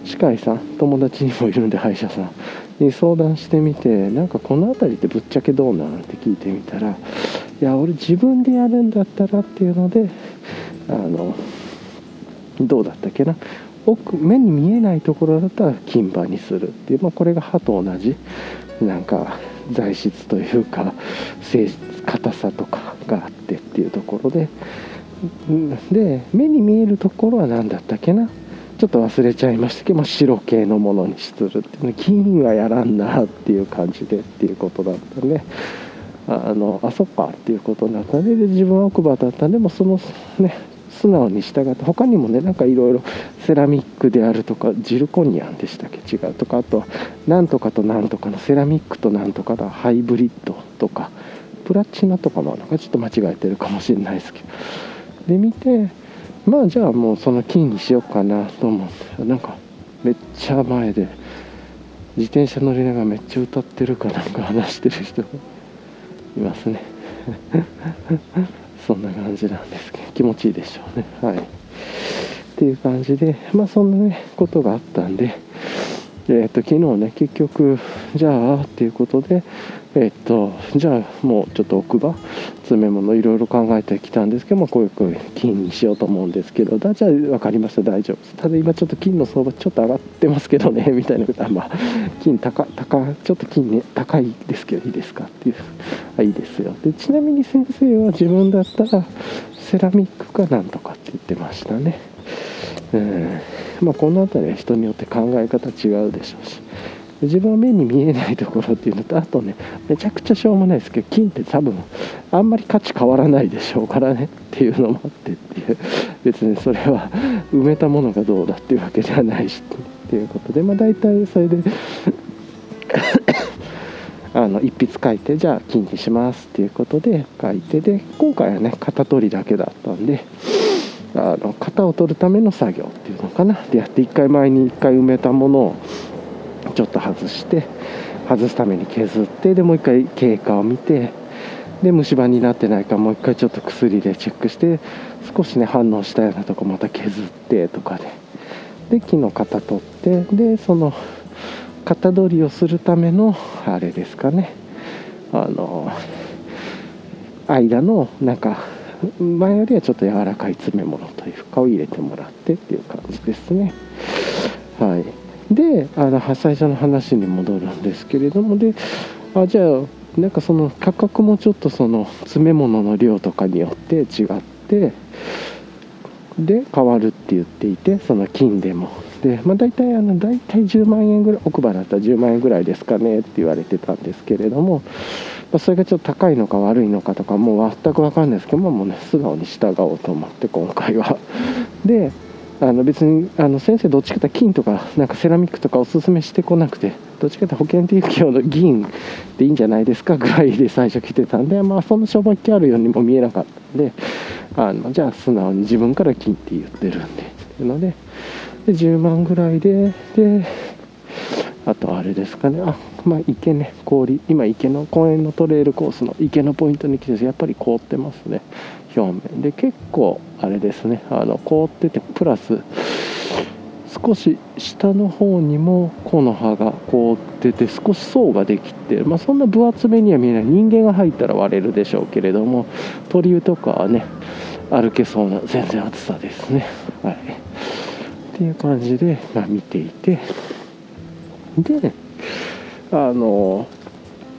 歯科医さん友達にもいるんで歯医者さんに相談してみてなんかこの辺りってぶっちゃけどうなんって聞いてみたらいや俺自分でやるんだったらっていうのであのどうだったっけな？奥目に見えないところだったら金歯にするっていう、まあ、これが歯と同じなんか材質というか性質硬さとかがあってっていうところで。で目に見えるところは何だったっけな？ちょっと忘れちゃいましたけど、まあ、白系のものにするっていう金はやらんなっていう感じでっていうことだったんであのあそっかっていうことになったんでで自分は奥歯だったんでもそのね素直に従って他にもねなんかいろいろセラミックであるとかジルコニアンでしたっけ？違う。とかあとはなんとかとなんとかのセラミックとなんとかのハイブリッドとかプラチナとかもなんかちょっと間違えてるかもしれないですけど。で見てまあじゃあもうその金にしようかなと思ってなんかめっちゃ前で自転車乗りながらめっちゃ歌ってるかなんか話してる人がいますね。そんな感じなんですけど気持ちいいでしょうね。はい。っていう感じでまあそんなねことがあったんでえー、と昨日ね結局じゃあっていうことでえっとじゃあもうちょっと奥歯詰め物いろいろ考えてきたんですけどもこういうこういう金にしようと思うんですけどだじゃあ分かりました。大丈夫です。ただ今ちょっと金の相場ちょっと上がってますけどね みたいなことはまあ金高高ちょっと金ね高いですけどいいですかっていうあいいですよ。でちなみに先生は自分だったらセラミックかなんとかって言ってましたね。うん。まあこの辺りは人によって考え方違うでしょうし。自分は目に見えないところっていうのとあとねめちゃくちゃしょうもないですけど金って多分あんまり価値変わらないでしょうからねっていうのもあってっていう。別にそれは埋めたものがどうだっていうわけではないしっていうことでまあ大体それで あの一筆書いてじゃあ金にしますっていうことで書いてで今回はね型取りだけだったんであの型を取るための作業っていうのかな。でやって1回前に1回埋めたものをちょっと外して外すために削ってでもう一回経過を見てで虫歯になってないかもう一回ちょっと薬でチェックして少しね反応したようなとこまた削ってとかで。で木の型取ってでその型取りをするためのあれですかね。あの間のなんか前よりはちょっと柔らかい詰め物というかを入れてもらってっていう感じですね。はい。であの最初の話に戻るんですけれどもであじゃあなんかその価格もちょっとその詰め物の量とかによって違ってで変わるって言っていてその金でも。で、まあ、大体あの大体10万円ぐらい奥歯だったら10万円ぐらいですかねって言われてたんですけれども、まあ、それがちょっと高いのか悪いのかとかもう全く分かんないですけど、まあ、もうね素直に従おうと思って今回は。であの別にあの先生どっちかというと金とかなんかセラミックとかおすすめしてこなくてどっちかというと保険適用の銀でいいんじゃないですかぐらいで最初来てたんでまあそんな商売気あるようにも見えなかったんであのじゃあ素直に自分から金って言ってるんでっていうのでで10万ぐらいでであとあれですかね。あまあ池ね氷。今池の公園のトレイルコースの池のポイントに来てやっぱり凍ってますね。表面。で結構あれですね。あの凍っててプラス少し下の方にも木の葉が凍ってて少し層ができて、まあ、そんな分厚めには見えない。人間が入ったら割れるでしょうけれども鳥居とかはね歩けそうな全然厚さですね。はい、っていう感じで、まあ、見ていて。であの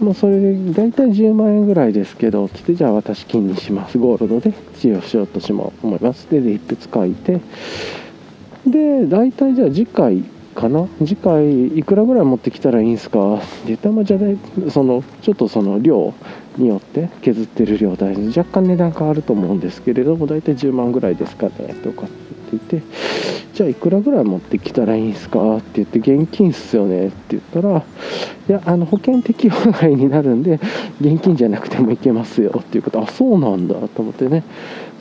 もうそれで大体10万円ぐらいですけどつってじゃあ私金にします。ゴールドで治療しようとしも思います。で一筆書いて。で大体じゃあ次回かな？次回いくらぐらい持ってきたらいいんすか？って言ったら、ま、じゃあそのちょっとその量によって削ってる量大若干値段変わると思うんですけれども大体10万ぐらいですかね？とか。って言ってじゃあいくらぐらい持ってきたらいいんですかって言って現金っすよねって言ったらいやあの保険適用外になるんで現金じゃなくてもいけますよっていうこと。あそうなんだと思ってね。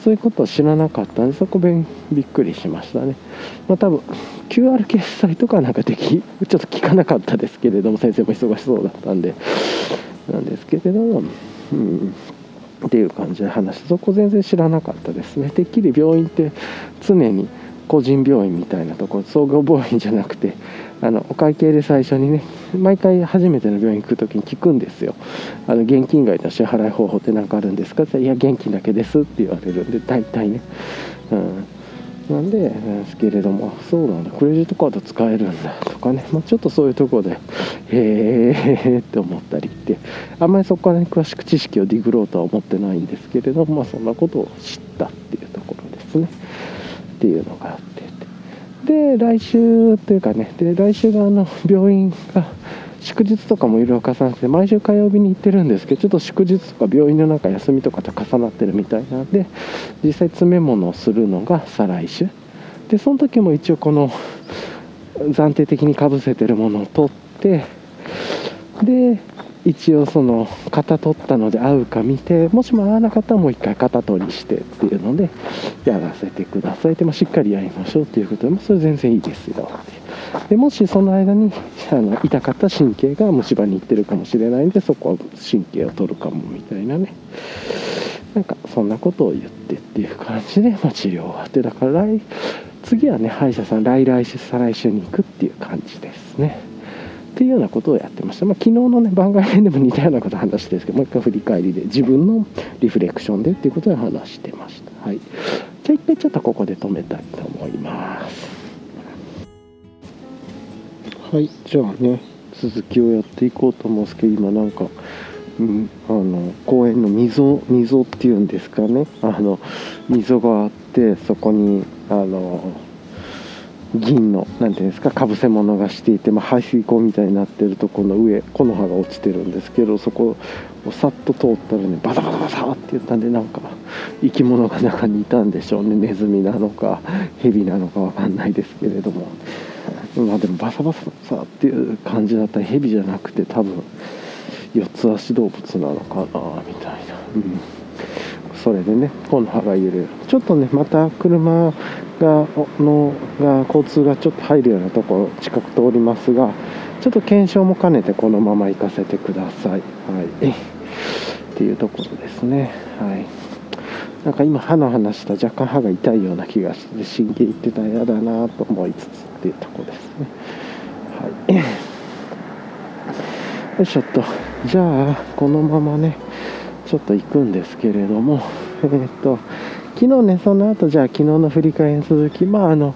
そういうことを知らなかったんでそこびっくりしましたね。まあ多分 QR 決済とかなんかできちょっと聞かなかったですけれども先生も忙しそうだったんでなんですけれどもうん。っていう感じで話。そこ全然知らなかったですね。てっきり病院って常に個人病院みたいなところ。総合病院じゃなくてあのお会計で最初にね毎回初めての病院行く時に聞くんですよ。あの現金外の支払い方法って何かあるんですかって。言ったらいや現金だけですって言われるんで大体ね、うん、なんでですけれどもそうなんだクレジットカード使えるんだとかね、まあ、ちょっとそういうとこでへえって思ったりってあんまりそこからね詳しく知識をディグろうとは思ってないんですけれども、まあ、そんなことを知ったっていうところですね。っていうのがあってで来週というかねで来週があの病院が祝日とかもいろいろ重なって毎週火曜日に行ってるんですけどちょっと祝日とか病院の中休みとかと重なってるみたいな。んで実際詰め物をするのが再来週。でその時も一応この暫定的にかぶせてるものを取ってで一応その型取ったので合うか見てもしも合わなかったらもう一回型取りしてっていうのでやらせてくださいで、もしっかりやりましょうっていうことでもそれ全然いいですよってでもしその間にあの痛かった神経が虫歯に行ってるかもしれないんでそこは神経を取るかもみたいなね。なんかそんなことを言ってっていう感じで、まあ、治療終わってだから来次はね歯医者さん来来週再来週に行くっていう感じですね。っていうようなことをやってました、まあ、昨日のね番外編でも似たようなこと話してるんですけどもう一回振り返りで自分のリフレクションでっていうことで話してました。はい。じゃあ一回ちょっとここで止めたいと思います。はいじゃあね続きをやっていこうと思うんですけど今なんかうん、あの公園の溝溝っていうんですかね。あの溝があってそこにあの銀の何ていうんですかかぶせ物がしていて、まあ、排水溝みたいになってるとこの上木の葉が落ちてるんですけどそこをさっと通ったらねバタバタバタって言ったんでなんか生き物が中にいたんでしょうね。ネズミなのかヘビなのか分かんないですけれども。まあでもバサバサバサっていう感じだったらヘビじゃなくて多分四つ足動物なのかなみたいな。うんそれでね木の葉が揺れるちょっとねまた車がのが交通がちょっと入るようなところ近く通りますがちょっと検証も兼ねてこのまま行かせてください。はい、っていうところですね。はい、なんか今歯の話した若干歯が痛いような気がして神経いってたら嫌だなと思いつつっていうとこですね。はい。よいしょっと。じゃあこのままねちょっと行くんですけれどもえー、っと昨日ねその後じゃあ昨日の振り返りの続きまああの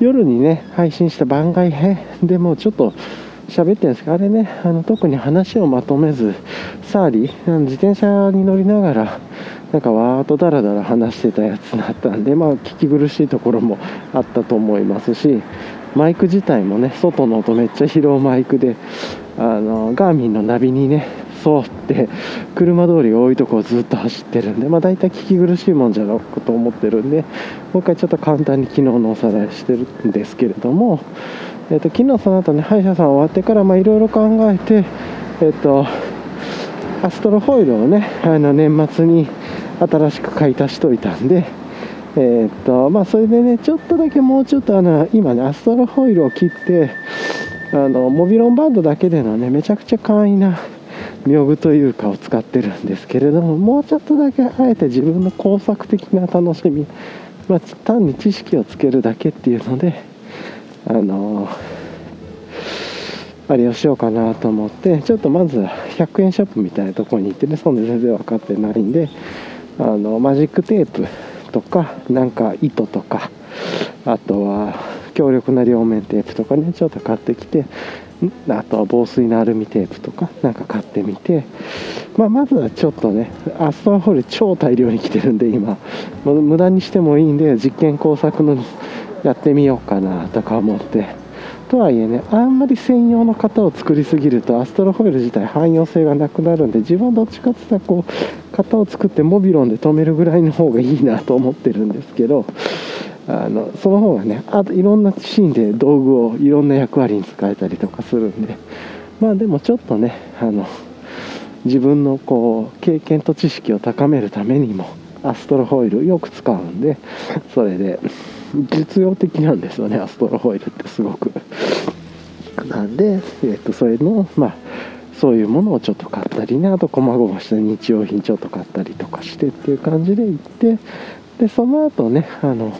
夜にね配信した番外編でもちょっと喋ってるんですけどあれねあの特に話をまとめずサーリー自転車に乗りながらなんかわーっとダラダラ話してたやつだったんでまあ聞き苦しいところもあったと思いますしマイク自体もね外の音めっちゃ拾うマイクであのガーミンのナビにね沿って車通り多いとこをずっと走ってるんでまあ大体聞き苦しいもんじゃなくと思ってるんでもう一回ちょっと簡単に昨日のおさらいしてるんですけれども、えーと、昨日その後ね歯医者さん終わってからいろいろ考えてえっ、とアストロホイルをねあの年末に新しく買い足しといたんでえー、っとまあそれでねちょっとだけもうちょっとあの今ねアストロホイルを切ってあのモビロンバンドだけでのねめちゃくちゃ簡易な妙具というかを使ってるんですけれどももうちょっとだけあえて自分の工作的な楽しみ、まあ、単に知識をつけるだけっていうのであのあれをしようかなと思ってちょっとまず100円ショップみたいなところに行ってねそんで全然分かってないんであのマジックテープとかなんか糸とかあとは強力な両面テープとかねちょっと買ってきてあとは防水のアルミテープとかなんか買ってみて、まあ、まずはちょっとねアストラホール超大量に来てるんで今。無駄にしてもいいんで実験工作のやってみようかなとか思って。とはいえねあんまり専用の型を作りすぎるとアストロホイール自体汎用性がなくなるんで自分はどっちかっていったらこう型を作ってモビロンで止めるぐらいの方がいいなと思ってるんですけどあのその方がねあといろんなシーンで道具をいろんな役割に使えたりとかするんでまあでもちょっとねあの自分のこう経験と知識を高めるためにもアストロホイールよく使うんでそれで実用的なんですよねアストロホイルってすごく。なんで、えー、とそれのまあそういうものをちょっと買ったりねあと細々した日用品ちょっと買ったりとかしてっていう感じで行ってでその後ねあの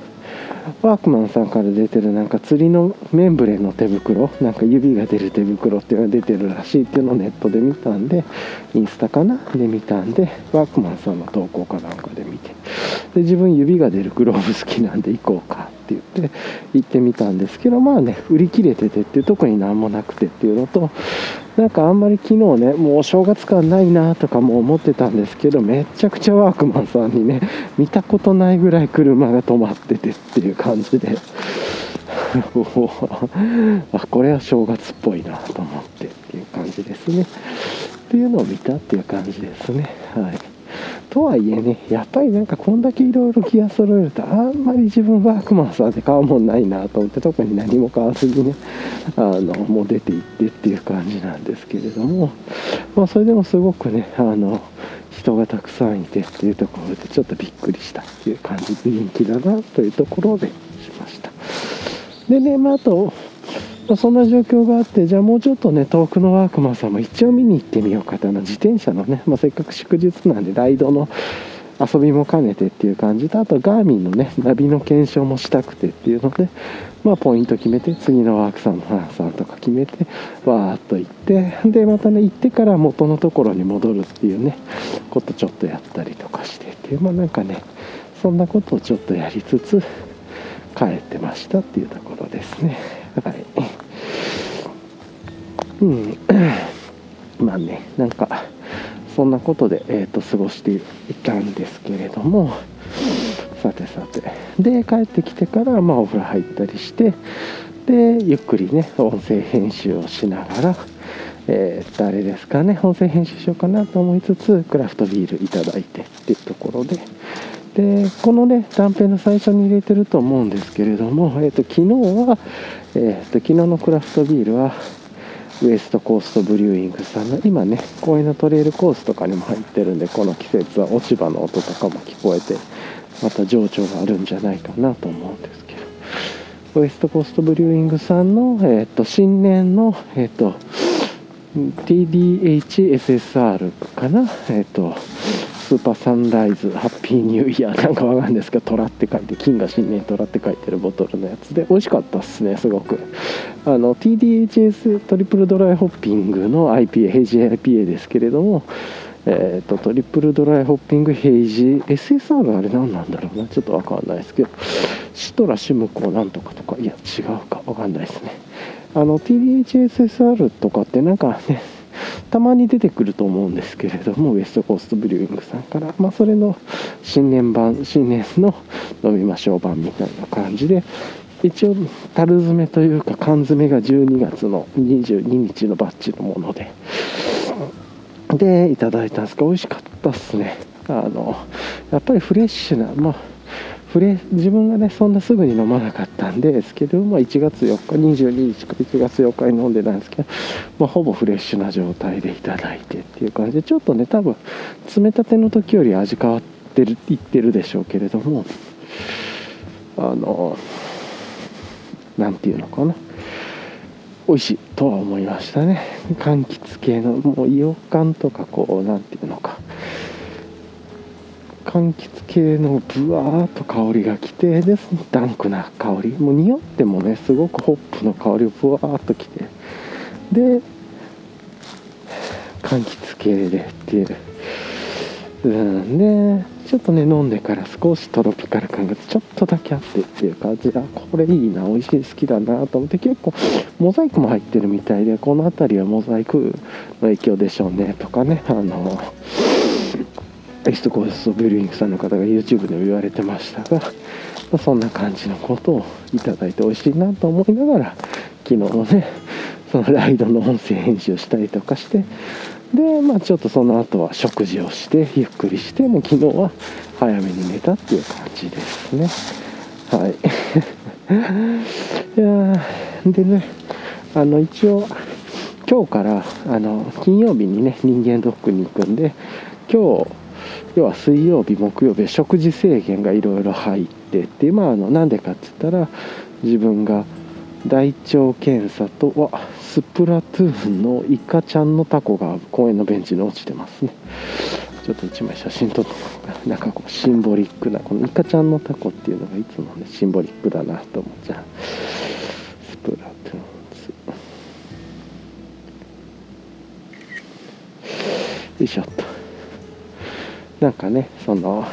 ワークマンさんから出てるなんか釣りのメンブレの手袋なんか指が出る手袋っていうのが出てるらしいっていうのをネットで見たんでインスタかなで見たんでワークマンさんの投稿かなんかで見て。で自分指が出るグローブ好きなんで行こうか。って言って行ってみたんですけどまあね売り切れててって特に何もなくてっていうのとなんかあんまり昨日ねもうお正月感ないなとかも思ってたんですけどめちゃくちゃワークマンさんにね見たことないぐらい車が止まっててっていう感じで。あこれは正月っぽいなと思ってっていう感じですね。っていうのを見たっていう感じですね。はい。とはいえねやっぱりなんかこんだけいろいろギア揃えるとあんまり自分ワークマンさんで買うもんないなと思って特に何も買わずにねあのもう出ていってっていう感じなんですけれどもまあそれでもすごくねあの人がたくさんいてっていうところでちょっとびっくりしたっていう感じで人気だなというところでしました。でねまああとまあ、そんな状況があってじゃあもうちょっとね遠くのワークマンさんも一応見に行ってみようかと自転車のね、まあ、せっかく祝日なんでライドの遊びも兼ねてっていう感じとあとガーミンのねナビの検証もしたくてっていうのでまあポイント決めて次のワークさんの花さんとか決めてわーっと行ってでまたね行ってから元のところに戻るっていうねことちょっとやったりとかしてっていうまあなんかねそんなことをちょっとやりつつ帰ってましたっていうところですね。はい。うん。まあねなんかそんなことで、えーと、過ごしていたんですけれどもさてさて。で帰ってきてから、まあ、お風呂入ったりしてでゆっくりね音声編集をしながらえー、誰ですかね音声編集しようかなと思いつつクラフトビールいただいてっていうところで。でこのね断片の最初に入れてると思うんですけれども、えーと、昨日は、えーと昨日のクラフトビールはウエストコーストブリューイングさんの今ね公園のトレイルコースとかにも入ってるんでこの季節は落ち葉の音とかも聞こえてまた情緒があるんじゃないかなと思うんですけど。ウエストコーストブリューイングさんの、えーと、新年の、えーと、TDHSSR かな、えーと、スーパーサンライズハッピーニューイヤー。なんかわかんないですけど虎って書いて金が新年虎って書いてるボトルのやつで美味しかったっすねすごく。あの TDHS トリプルドライホッピングの IPA ヘイジ IPA ですけれどもえーと、トリプルドライホッピングヘイジ SSR あれ何なんだろうな。ちょっとわかんないですけどシトラシムコなんとかとかいや違うか。わかんないですね。あの TDHSSR とかってなんかねたまに出てくると思うんですけれどもウエストコーストブリューイングさんから、まあ、それの新年版新年の飲みましょう版みたいな感じで一応樽詰めというか缶詰が12月の22日のバッジのものででいただいたんですが美味しかったっすね。あのやっぱりフレッシュなまあフレ自分がねそんなすぐに飲まなかったんですけど、まあ、1月4日22日か1月4日に飲んでたんですけど、まあ、ほぼフレッシュな状態でいただいてっていう感じでちょっとね多分冷めたての時より味変わってるいってるでしょうけれどもあの何て言うのかな。美味しいとは思いましたね。柑橘系のもうイオカンとかこう何て言うのか。柑橘系のブワーっと香りがきてでダンクな香りもう匂ってもねすごくホップの香りをブワーっときてで柑橘系でっていう。うんでちょっとね飲んでから少しトロピカル感がちょっとだけあってっていう感じでこれいいな美味しい好きだなと思って結構モザイクも入ってるみたいでこの辺りはモザイクの影響でしょうねとかねあのエストコーストブリューイングさんの方が YouTube でも言われてましたが、まあ、そんな感じのことをいただいて美味しいなと思いながら昨日のねそのライドの音声編集をしたりとかしてでまあちょっとその後は食事をしてゆっくりしてもう昨日は早めに寝たっていう感じですね。はい。いやでねあの一応今日からあの金曜日にね人間ドックに行くんで今日要は水曜日木曜日食事制限がいろいろ入ってっていうまああのなんでかって言ったら自分が大腸検査とわスプラトゥーンのイカちゃんのタコが公園のベンチに落ちてますね。ちょっと1枚写真撮ってなんかこうシンボリックなこのイカちゃんのタコっていうのがいつもねシンボリックだなと思っちゃう。スプラトゥーン。よいしょっと。なんかねその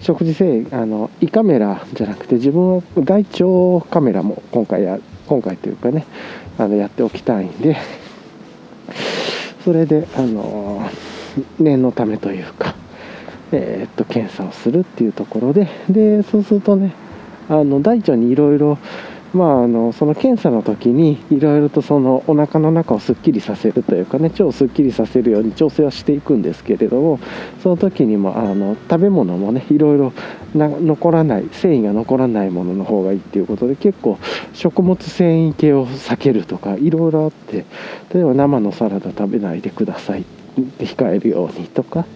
食事制あの胃カメラじゃなくて自分は大腸カメラも今回や今回というかねあのやっておきたいんでそれであの念のためというかえー、っと検査をするっていうところででそうするとねあの大腸にいろいろまあ、あのその検査の時にいろいろとそのお腹の中をすっきりさせるというかね腸をすっきりさせるように調整はしていくんですけれどもその時にもあの食べ物もねいろいろ残らない繊維が残らないものの方がいいっていうことで結構食物繊維系を避けるとかいろいろあって例えば生のサラダ食べないでくださいって控えるようにとか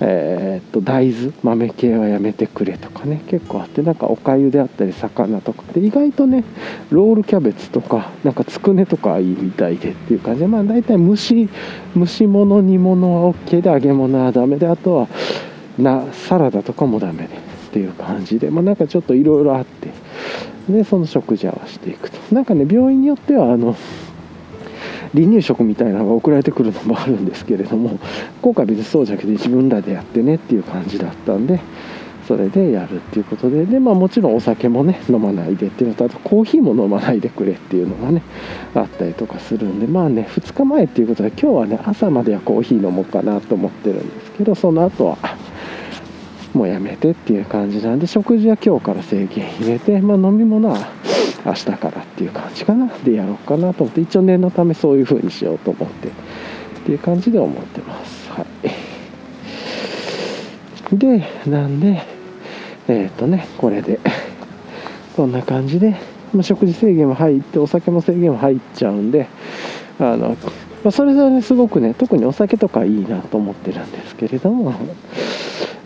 えー、っと大豆豆系はやめてくれとかね結構あってなんかおかゆであったり魚とかで意外とねロールキャベツとかなんかつくねとかいいみたいでっていう感じでまあ大体蒸し蒸し物煮物は OK で揚げ物はダメであとはなサラダとかもダメでっていう感じでまあなんかちょっといろいろあってでその食事合わせていくと。なんかね病院によってはあの離乳食みたいなのが送られてくるのもあるんですけれども今回別にそうじゃなくて自分らでやってねっていう感じだったんでそれでやるっていうことでで、まあ、もちろんお酒もね飲まないでっていうのとあとコーヒーも飲まないでくれっていうのがねあったりとかするんでまあね2日前っていうことで今日はね朝まではコーヒー飲もうかなと思ってるんですけどその後はもうやめてっていう感じなんで食事は今日から制限入れて、まあ、飲み物は明日からっていう感じかな。でやろうかなと思って一応念のためそういう風にしようと思ってっていう感じで思ってます。はい。でなんでえっ、ー、とねこれでこんな感じで、まあ、食事制限も入ってお酒も制限も入っちゃうんであの、まあ、それぞれすごくね特にお酒とかいいなと思ってるんですけれども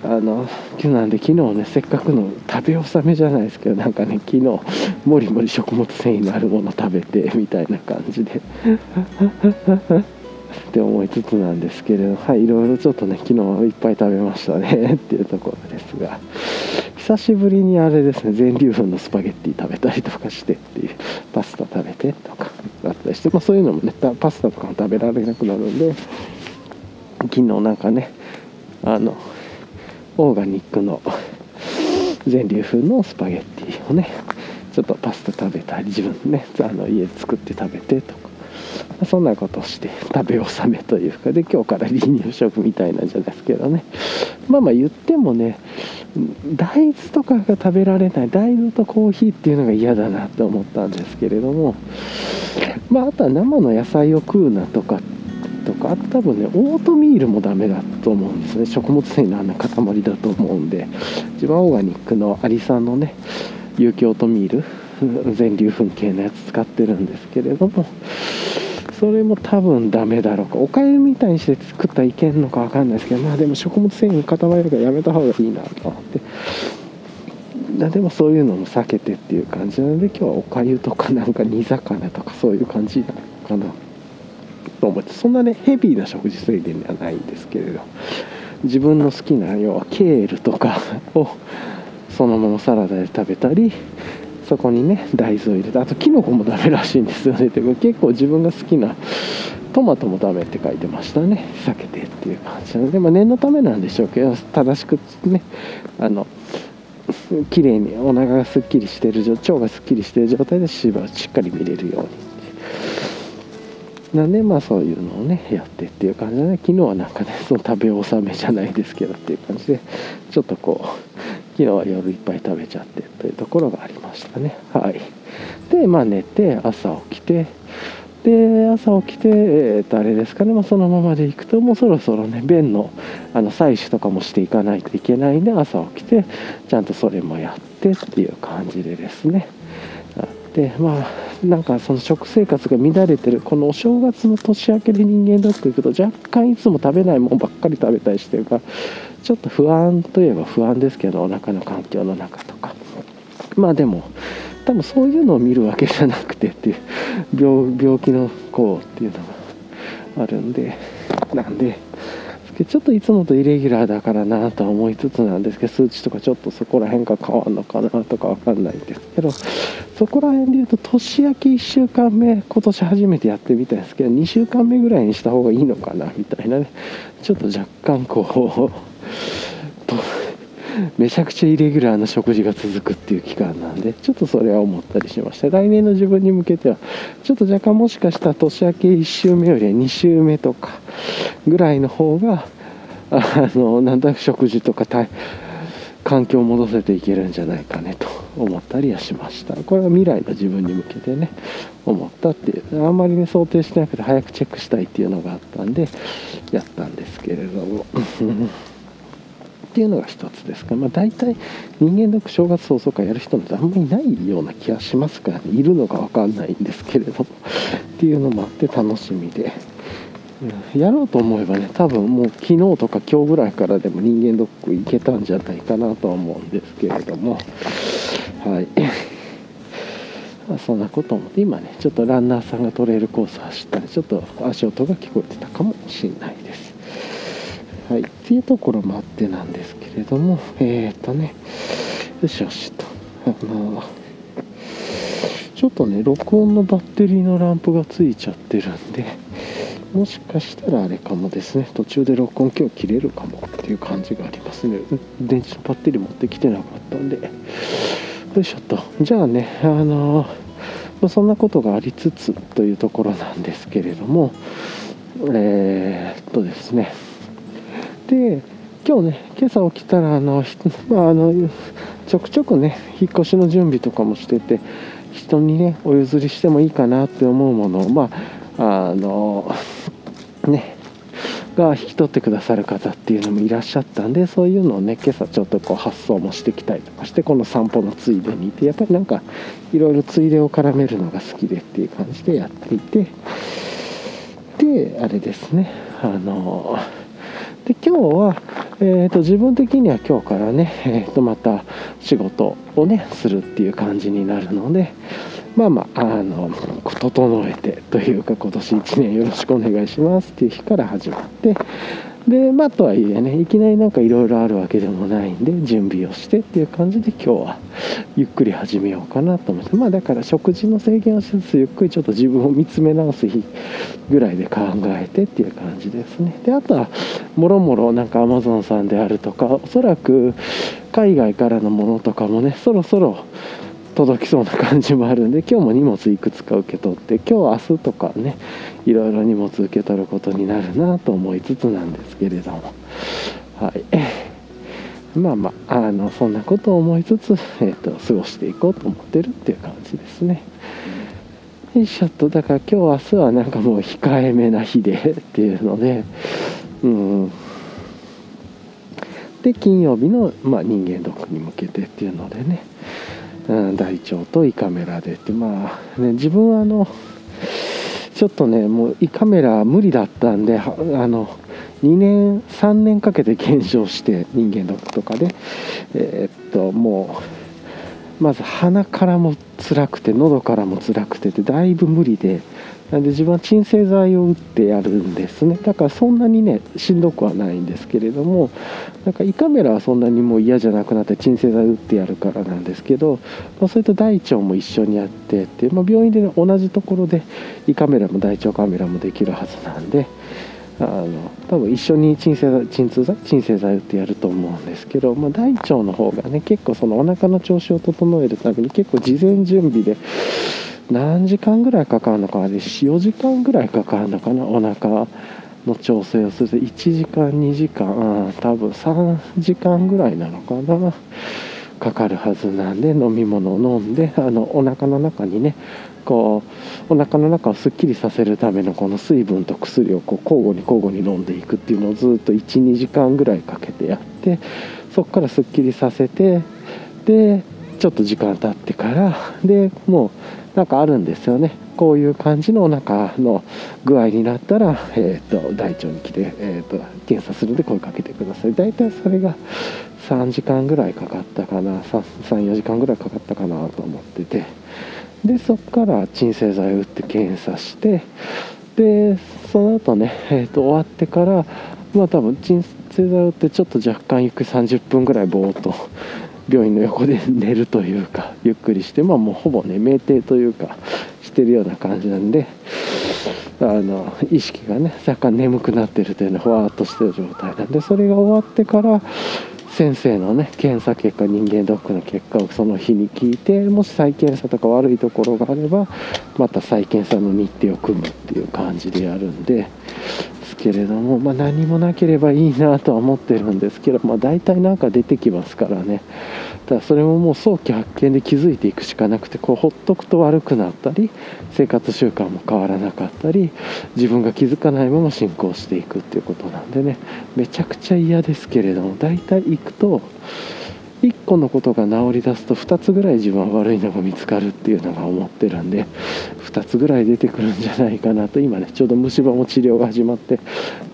あのなんで昨日ねせっかくの食べ納めじゃないですけどなんかね昨日もりもり食物繊維のあるもの食べてみたいな感じで って思いつつなんですけれどはいいろいろちょっとね昨日いっぱい食べましたね っていうところですが久しぶりにあれですね全粒粉のスパゲッティ食べたりとかしてっていうパスタ食べてとかだったりして、まあ、そういうのもねパスタとかも食べられなくなるんで昨日なんかねあのオーガニックの全粒粉のスパゲッティをねちょっとパスタ食べたり自分ねあの家で作って食べてとかそんなことして食べ納めというかで今日から離乳食みたいなんじゃないですけどね。まあまあ言ってもね大豆とかが食べられない大豆とコーヒーっていうのが嫌だなって思ったんですけれどもまああとは生の野菜を食うなとかってとか多分ねオートミールもダメだと思うんですね。食物繊維のあんな塊だと思うんで。一番オーガニックのアリさんのね有機オートミール全粒粉系のやつ使ってるんですけれども。それも多分ダメだろうか。おかゆみたいにして作ったらいけんのか分かんないですけどまあでも食物繊維の塊るからやめた方がいいなと思って。でもそういうのも避けてっていう感じなので今日はおかゆとかなんか煮魚とかそういう感じなのかな。と思ってそんなねヘビーな食事制限ではないんですけれど自分の好きな要はケールとか をそのままサラダで食べたりそこにね大豆を入れてあとキノコもダメらしいんですよね。でも結構自分が好きなトマトもダメって書いてましたね。避けてっていう感じなので、ま、念のためなんでしょうけど正しくねあの綺麗にお腹がすっきりしてる腸がすっきりしてる状態で脂肪をしっかり見れるように。なんでまあそういうのをねやってっていう感じで、ね、昨日はなんかねその食べ納めじゃないですけどっていう感じでちょっとこう昨日は夜いっぱい食べちゃってというところがありましたね。はい。でまあ寝て朝起きてで朝起きて、えー、とあれですかね、まあ、そのままでいくともうそろそろね便のあの採取とかもしていかないといけないんで朝起きてちゃんとそれもやってっていう感じでですね。でまあなんかその食生活が乱れてるこのお正月の年明けで人間ドック行くと若干いつも食べないもんばっかり食べたりしてるからちょっと不安といえば不安ですけどお腹の環境の中とか。まあでも多分そういうのを見るわけじゃなくてっていう病気の子っていうのがあるんでなんでちょっといつもとイレギュラーだからなとは思いつつなんですけど数値とかちょっとそこら辺が変わるのかなとか分かんないんですけどそこら辺で言うと年明け1週間目今年初めてやってみたんですけど2週間目ぐらいにした方がいいのかなみたいなね。ちょっと若干こうめちゃくちゃイレギュラーな食事が続くっていう期間なんでちょっとそれは思ったりしました。来年の自分に向けてはちょっと若干もしかしたら年明け1週目よりは2週目とかぐらいの方があのなんとなく食事とか環境を戻せていけるんじゃないかねと思ったりはしました。これは未来の自分に向けてね思ったっていうあんまりね想定してなくて早くチェックしたいっていうのがあったんでやったんですけれども。っていうのが一つですか、まあ、大体人間ドック正月早々かやる人なんてあんまりいないような気がしますからねいるのか分かんないんですけれども っていうのもあって楽しみで。やろうと思えばね多分もう昨日とか今日ぐらいからでも人間ドック行けたんじゃないかなとは思うんですけれども。はい。ま、そんなこと思って今ねちょっとランナーさんがトレイルコース走ったりちょっと足音が聞こえてたかもしれないです。はい、っていうところもあってなんですけれどもえっ、ー、とね。よしよしと。あのちょっとね録音のバッテリーのランプがついちゃってるんでもしかしたらあれかもですね。途中で録音今日切れるかもっていう感じがありますね。電池のバッテリー持ってきてなかったんで。よいしょと。じゃあねあのまそんなことがありつつというところなんですけれどもえー、っとですね。で今日ね今朝起きたらあの、まあ、あのちょくちょくね引っ越しの準備とかもしてて人にねお譲りしてもいいかなって思うものをまああのねが引き取ってくださる方っていうのもいらっしゃったんでそういうのをね今朝ちょっとこう発想もしてきたりとかしてこの散歩のついでにいてやっぱりなんかいろいろついでを絡めるのが好きでっていう感じでやっていてであれですねあので今日は、えーと、自分的には今日からね、えーと、また仕事をねするっていう感じになるので、まあまああの整えてというか今年1年よろしくお願いしますっていう日から始まってでまあとはいえねいきなりなんかいろいろあるわけでもないんで準備をしてっていう感じで今日はゆっくり始めようかなと思って。まあだから食事の制限をしつつゆっくりちょっと自分を見つめ直す日ぐらいで考えてっていう感じですね。であとはもろもろなんかアマゾンさんであるとかおそらく海外からのものとかもねそろそろ届きそうな感じもあるんで今日も荷物いくつか受け取って今日明日とかねいろいろ荷物受け取ることになるなと思いつつなんですけれども。はい。まあまああのそんなことを思いつつ、えーと、過ごしていこうと思ってるっていう感じですね。よいしょっとだから今日明日はなんかもう控えめな日でっていうのでうん。で金曜日の、まあ、人間ドックに向けてっていうのでね。うん、大腸と胃カメラでってまあね自分はあのちょっとねもう胃カメラ無理だったんであの2年3年かけて検証して人間ドックとかでえー、っともうまず鼻からも辛くて喉からも辛くててだいぶ無理でなんで自分は鎮静剤を打ってやるんですね。だからそんなにねしんどくはないんですけれどもなんか胃カメラはそんなにもう嫌じゃなくなって鎮静剤打ってやるからなんですけど、まあ、それと大腸も一緒にやってって、まあ、病院で、ね、同じところで胃カメラも大腸カメラもできるはずなんであの多分一緒に鎮静剤鎮痛剤鎮静剤打ってやると思うんですけど、まあ、大腸の方がね結構そのお腹の調子を整えるために結構事前準備で何時間ぐらいかかるのかな？4時間ぐらいかかるのかな？お腹の調整をする。と1時間2時間、多分3時間ぐらいなのかな？かかるはずなんで飲み物を飲んであのお腹の中にねこうお腹の中をすっきりさせるためのこの水分と薬をこう交互に交互に飲んでいくっていうのをずっと12時間ぐらいかけてやってそこからすっきりさせてでちょっと時間経ってからでもうなんかあるんですよね。こういう感じのお腹の具合になったら、えーと、大腸に来て、えーと、検査するんで声かけてください。大体それが3時間ぐらいかかったかな34時間ぐらいかかったかなと思ってて。でそこから鎮静剤を打って検査してでその後ね、えーと、終わってからまあ多分鎮静剤を打ってちょっと若干ゆっくり30分ぐらいぼーっと病院の横で寝るというかゆっくりしてまあもうほぼね酩酊というかしてるような感じなんであの意識がね若干眠くなってるというのふわっとしてる状態なんでそれが終わってから先生のね検査結果人間ドックの結果をその日に聞いてもし再検査とか悪いところがあればまた再検査の日程を組むっていう感じでやるんでけれども、まあ、何もなければいいなとは思ってるんですけど、まあ、大体なんか出てきますからね。ただそれももう早期発見で気づいていくしかなくてこうほっとくと悪くなったり生活習慣も変わらなかったり自分が気づかないまま進行していくっていうことなんでね。めちゃくちゃ嫌ですけれども大体行くと1個のことが治りだすと2つぐらい自分は悪いのが見つかるっていうのが思ってるんで2つぐらい出てくるんじゃないかなと今ねちょうど虫歯も治療が始まって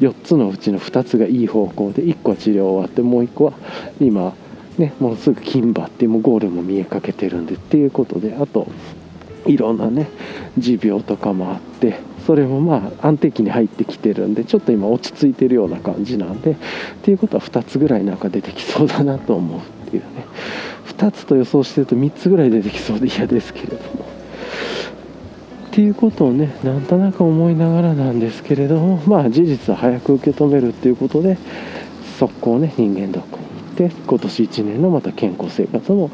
4つのうちの2つがいい方向で1個は治療終わってもう1個は今ねもうすぐ金歯ってもうゴールも見えかけてるんでっていうことであといろんなね持病とかもあってそれもまあ安定期に入ってきてるんでちょっと今落ち着いてるような感じなんでっていうことは2つぐらいなんか出てきそうだなと思う。いうね。2つと予想してると3つぐらい出てきそうで嫌ですけれども。っていうことをねなんとなく思いながらなんですけれどもまあ事実は早く受け止めるっていうことで速攻ね人間ドックに行って今年1年のまた健康生活も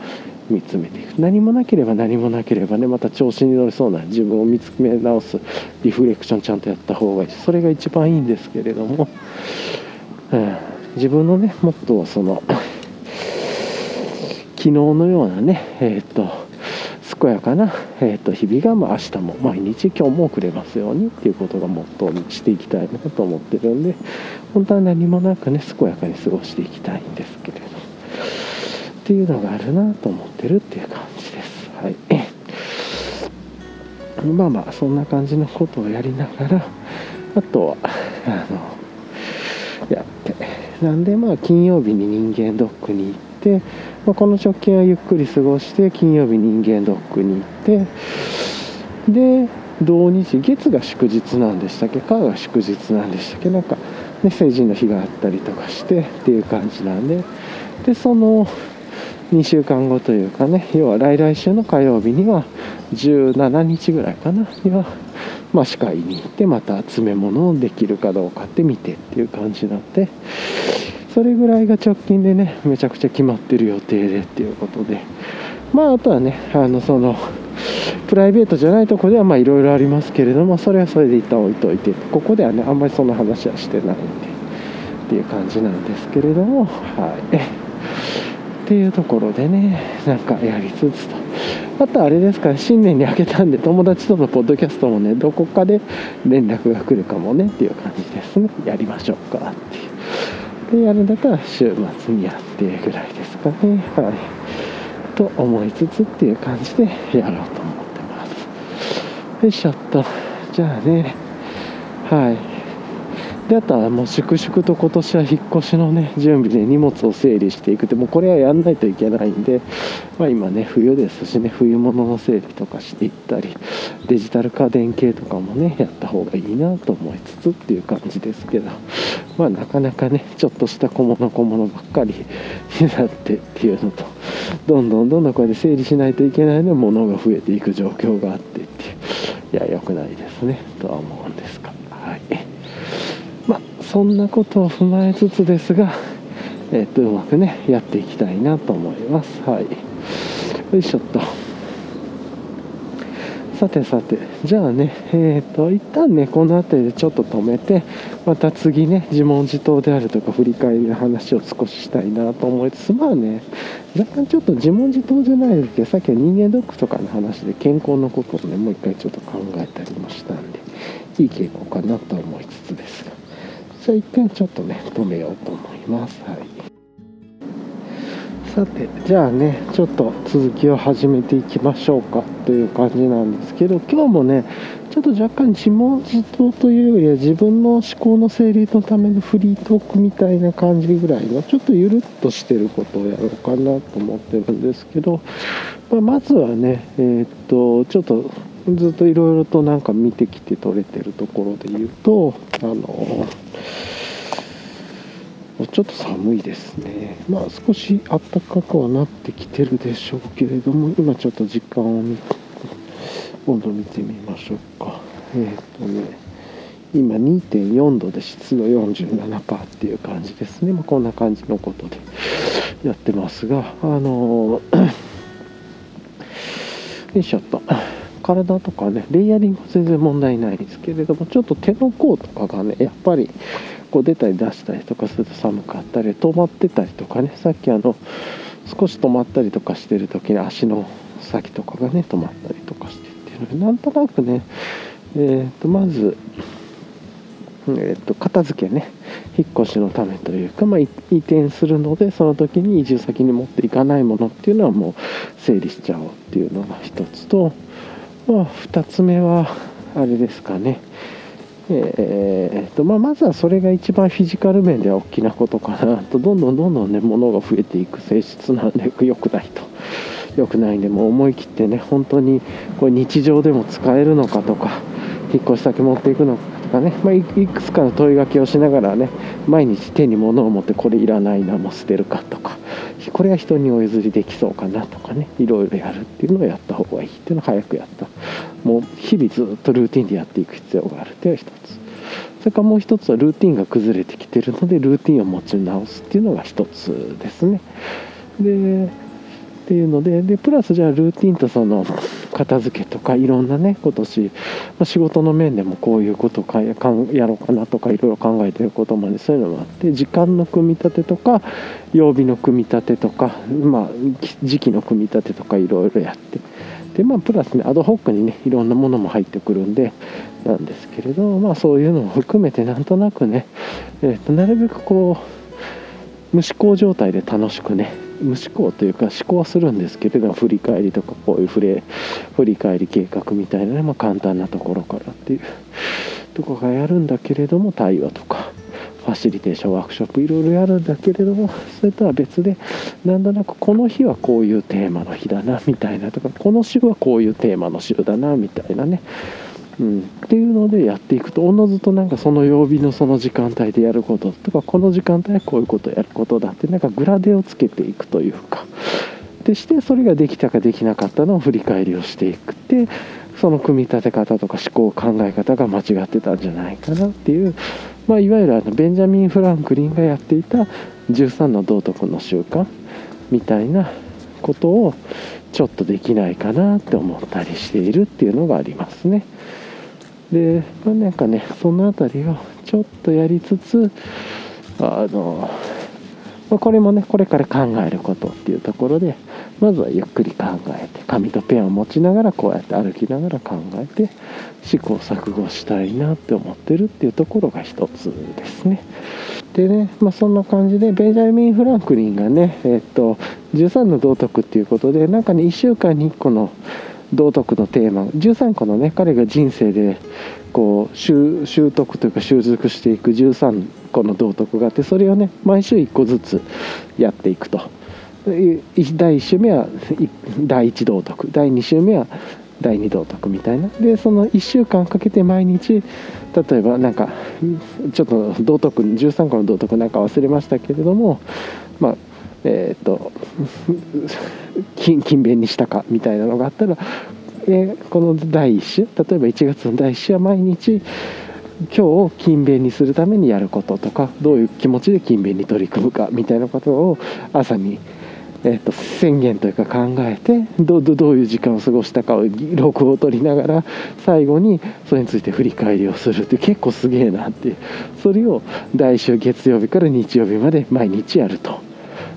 見つめていく。何もなければ何もなければねまた調子に乗りそうな自分を見つめ直すリフレクションちゃんとやった方がいいそれが一番いいんですけれども、うん、自分のねモットーはその昨日のようなねえっ、と健やかな、えー、と日々が、まあ、明日も毎日今日もくれますようにっていうことがモットーにしていきたいなと思ってるんで本当は何もなくね健やかに過ごしていきたいんですけれどっていうのがあるなと思ってるっていう感じです。はい。まあまあそんな感じのことをやりながらあとはあのやって。なんでまあ金曜日に人間ドックに行って、まあ、この直近はゆっくり過ごして金曜日人間ドックに行ってで土日月が祝日なんでしたっけ？火が祝日なんでしたっけ？なんか、ね、成人の日があったりとかしてっていう感じなんで。でその2週間後というかね要は来来週の火曜日には17日ぐらいかな？には、まあ、歯科医に行ってまた詰め物をできるかどうかって見てっていう感じなんで。それぐらいが直近でねめちゃくちゃ決まってる予定でっていうことで。まああとはねあのそのプライベートじゃないとこではまあいろいろありますけれどもそれはそれで一旦置いといて。ここではねあんまりその話はしてないんで。っていう感じなんですけれどもはい。っていうところでねなんかやりつつと。あとあれですから新年に明けたんで友達とのポッドキャストもねどこかで連絡が来るかもねっていう感じですね。やりましょうかっていう。でやるんだったら週末にやってぐらいですかね。はい。と思いつつっていう感じでやろうと思ってます。よいしょっと。じゃあね。はい。であとはもう粛々と今年は引っ越しのね準備で荷物を整理していくってもうこれはやんないといけないんで、まあ、今ね冬ですしね冬物の整理とかしていったりデジタル家電系とかもねやった方がいいなと思いつつっていう感じですけどまあなかなかねちょっとした小物小物ばっかり になってっていうのとどんどんどんどんこれで整理しないといけないのものが増えていく状況があってっていういや良くないですねとは思うんですがはい。そんなことを踏まえつつですがえっとうまくねやっていきたいなと思います。はい。よいしょっと。さてさて、じゃあね、えっ、ー、と、一旦ね、この辺りでちょっと止めて、また次ね、自問自答であるとか、振り返りの話を少ししたいなと思いつつ、まあね、若干ちょっと自問自答じゃないですけど、さっきは人間ドックとかの話で健康のことをね、もう一回ちょっと考えたりもしたんで、いい傾向かなと思いつつですが、じゃあ一回ちょっとね、止めようと思います。はい。さてじゃあねちょっと続きを始めていきましょうかという感じなんですけど今日もねちょっと若干自問自答というよりは自分の思考の整理のためのフリートークみたいな感じぐらいのちょっとゆるっとしてることをやろうかなと思ってるんですけど、まあ、まずはねえー、っとちょっとずっといろいろとなんか見てきて取れてるところで言うとあのちょっと寒いですね。まあ少し暖かくはなってきてるでしょうけれども、今ちょっと時間を見て、温度見てみましょうか。えっ、とね、今2.4度で湿度47%っていう感じですね。まあ、こんな感じのことでやってますが、あのー、よいしょっと。体とかね、レイヤリング全然問題ないですけれども、ちょっと手の甲とかがね、やっぱりこう出たり出したりとかすると寒かったり止まってたりとかねさっきあの少し止まったりとかしてる時に足の先とかがね止まったりとかしてっていうのでなんとなくねえー、とまず、えー、と片付けね引っ越しのためというか、まあ、移転するのでその時に移住先に持っていかないものっていうのはもう整理しちゃおうっていうのが一つと、まあ、2つ目はあれですかね。えーとまあ、まずはそれが一番フィジカル面では大きなことかなと。どんどんどんどんね物が増えていく性質なんで良くないと。良くないんでもう思い切ってね本当にこれ日常でも使えるのかとか引っ越し先持っていくのかかね、まあ、いくつかの問いかけをしながらね毎日手に物を持ってこれいらないなもう捨てるかとかこれは人にお譲りできそうかなとかねいろいろやるっていうのをやった方がいい。っていうのを早くやった。もう日々ずっとルーティンでやっていく必要があるというのが一つ。それからもう一つはルーティンが崩れてきてるのでルーティンを持ち直すっていうのが一つですね。でっていうのででプラスじゃあルーティンとその片付けとかいろんなね今年、ま、仕事の面でもこういうことかやろうかなとかいろいろ考えてることまでそういうのもあって時間の組み立てとか曜日の組み立てとか、まあ、時期の組み立てとかいろいろやって。でまあプラスねアドホックにねいろんなものも入ってくるんでなんですけれどまあそういうのも含めてなんとなくね、えー、となるべくこう無思考状態で楽しくね無思考というか思考はするんですけれども振り返りとかこういう振れ振り返り計画みたいなね、まあ、簡単なところからっていうとこがやるんだけれども対話とかファシリテーションワークショップいろいろやるんだけれどもそれとは別でなんとなくこの日はこういうテーマの日だなみたいなとかこの週はこういうテーマの週だなみたいなね。うん、っていうのでやっていくとおのずとなんかその曜日のその時間帯でやることとかこの時間帯はこういうことやることだってなんかグラデをつけていくというかでしてそれができたかできなかったのを振り返りをしていくってその組み立て方とか思考考え方が間違ってたんじゃないかなっていう、まあ、いわゆるあのベンジャミン・フランクリンがやっていた13の道徳の習慣みたいなことをちょっとできないかなって思ったりしているっていうのがありますね。で、まあ、なんかねその辺りをちょっとやりつつあの、まあ、これもねこれから考えることっていうところでまずはゆっくり考えて紙とペンを持ちながらこうやって歩きながら考えて試行錯誤したいなって思ってるっていうところが一つですね。でね、まあ、そんな感じでベンジャミン・フランクリンがね、えっと13の道徳っていうことでなんかね1週間に1個の道徳のテーマ。13個のね彼が人生でこう習得というか習熟していく13個の道徳があってそれをね毎週1個ずつやっていくと。第1週目は第1道徳。第2週目は第2道徳みたいな。でその1週間かけて毎日例えばなんかちょっと道徳13個の道徳なんか忘れましたけれどもまあえっ、ー、と 勤勉にしたかみたいなのがあったら、え、この第1週例えば1月の第1週は毎日今日を勤勉にするためにやることとかどういう気持ちで勤勉に取り組むかみたいなことを朝に、えーと、宣言というか考えてどどういう時間を過ごしたかを録音を取りながら最後にそれについて振り返りをするって結構すげえなってそれを来週月曜日から日曜日まで毎日やると。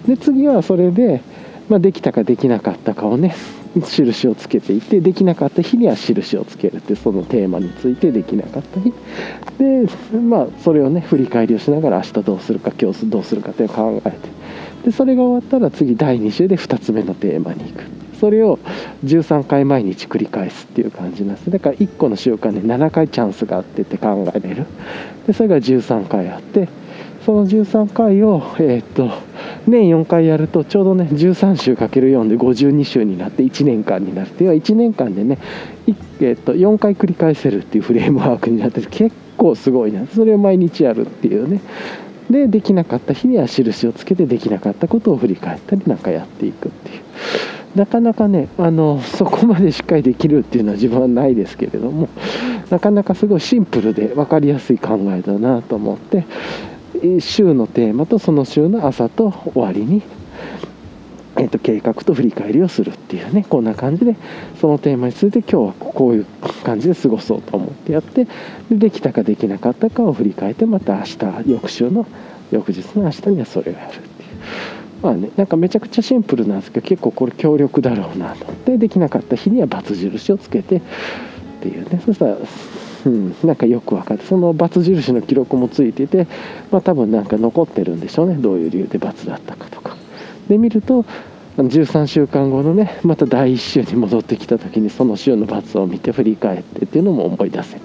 で次はそれで、まあ、できたかできなかったかをね印をつけていてできなかった日には印をつけるってそのテーマについてできなかった日。でまあそれをね振り返りをしながら明日どうするか今日どうするかって考えて。でそれが終わったら次第2週で2つ目のテーマに行く。それを13回毎日繰り返すっていう感じなんです。だから1個の習慣で7回チャンスがあってって考えれる。でそれが13回あってその13回をえー、っと年4回やるとちょうどね13週 ×4 で52週になって1年間になるっていう。のは1年間でね、えー、と4回繰り返せるっていうフレームワークになって結構すごいな。それを毎日やるっていうね。でできなかった日には印をつけてできなかったことを振り返ったりなんかやっていくっていう。なかなかねあのそこまでしっかりできるっていうのは自分はないですけれどもなかなかすごいシンプルで分かりやすい考えだなと思って週のテーマとその週の朝と終わりに、えー、と計画と振り返りをするっていうねこんな感じでそのテーマについて今日はこういう感じで過ごそうと思ってやってでできたかできなかったかを振り返ってまた明日翌週の翌日の明日にはそれをやるっていう。まあね、なんかめちゃくちゃシンプルなんですけど結構これ強力だろうなと。思ってできなかった日には×印をつけてっていうねそしたらうん、なんかよく分かってその×印の記録もついてて、まあ、多分なんか残ってるんでしょうね。どういう理由で×だったかとか。で見ると13週間後のねまた第1週に戻ってきた時にその週の×を見て振り返ってっていうのも思い出せてっ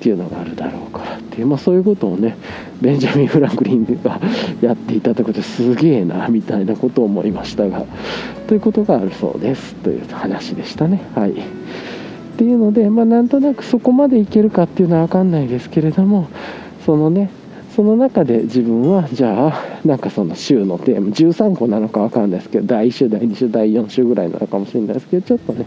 ていうのがあるだろうからっていう、まあ、そういうことをねベンジャミン・フランクリンが やっていたということですげえなみたいなことを思いましたがということがあるそうです。という話でしたね。はい。っていうので、まあ、なんとなくそこまでいけるかっていうのは分かんないですけれどもそのねその中で自分はじゃあなんかその週のテーマ13個なのか分かんないですけど第1週第2週第4週ぐらいなのかもしれないですけどちょっとね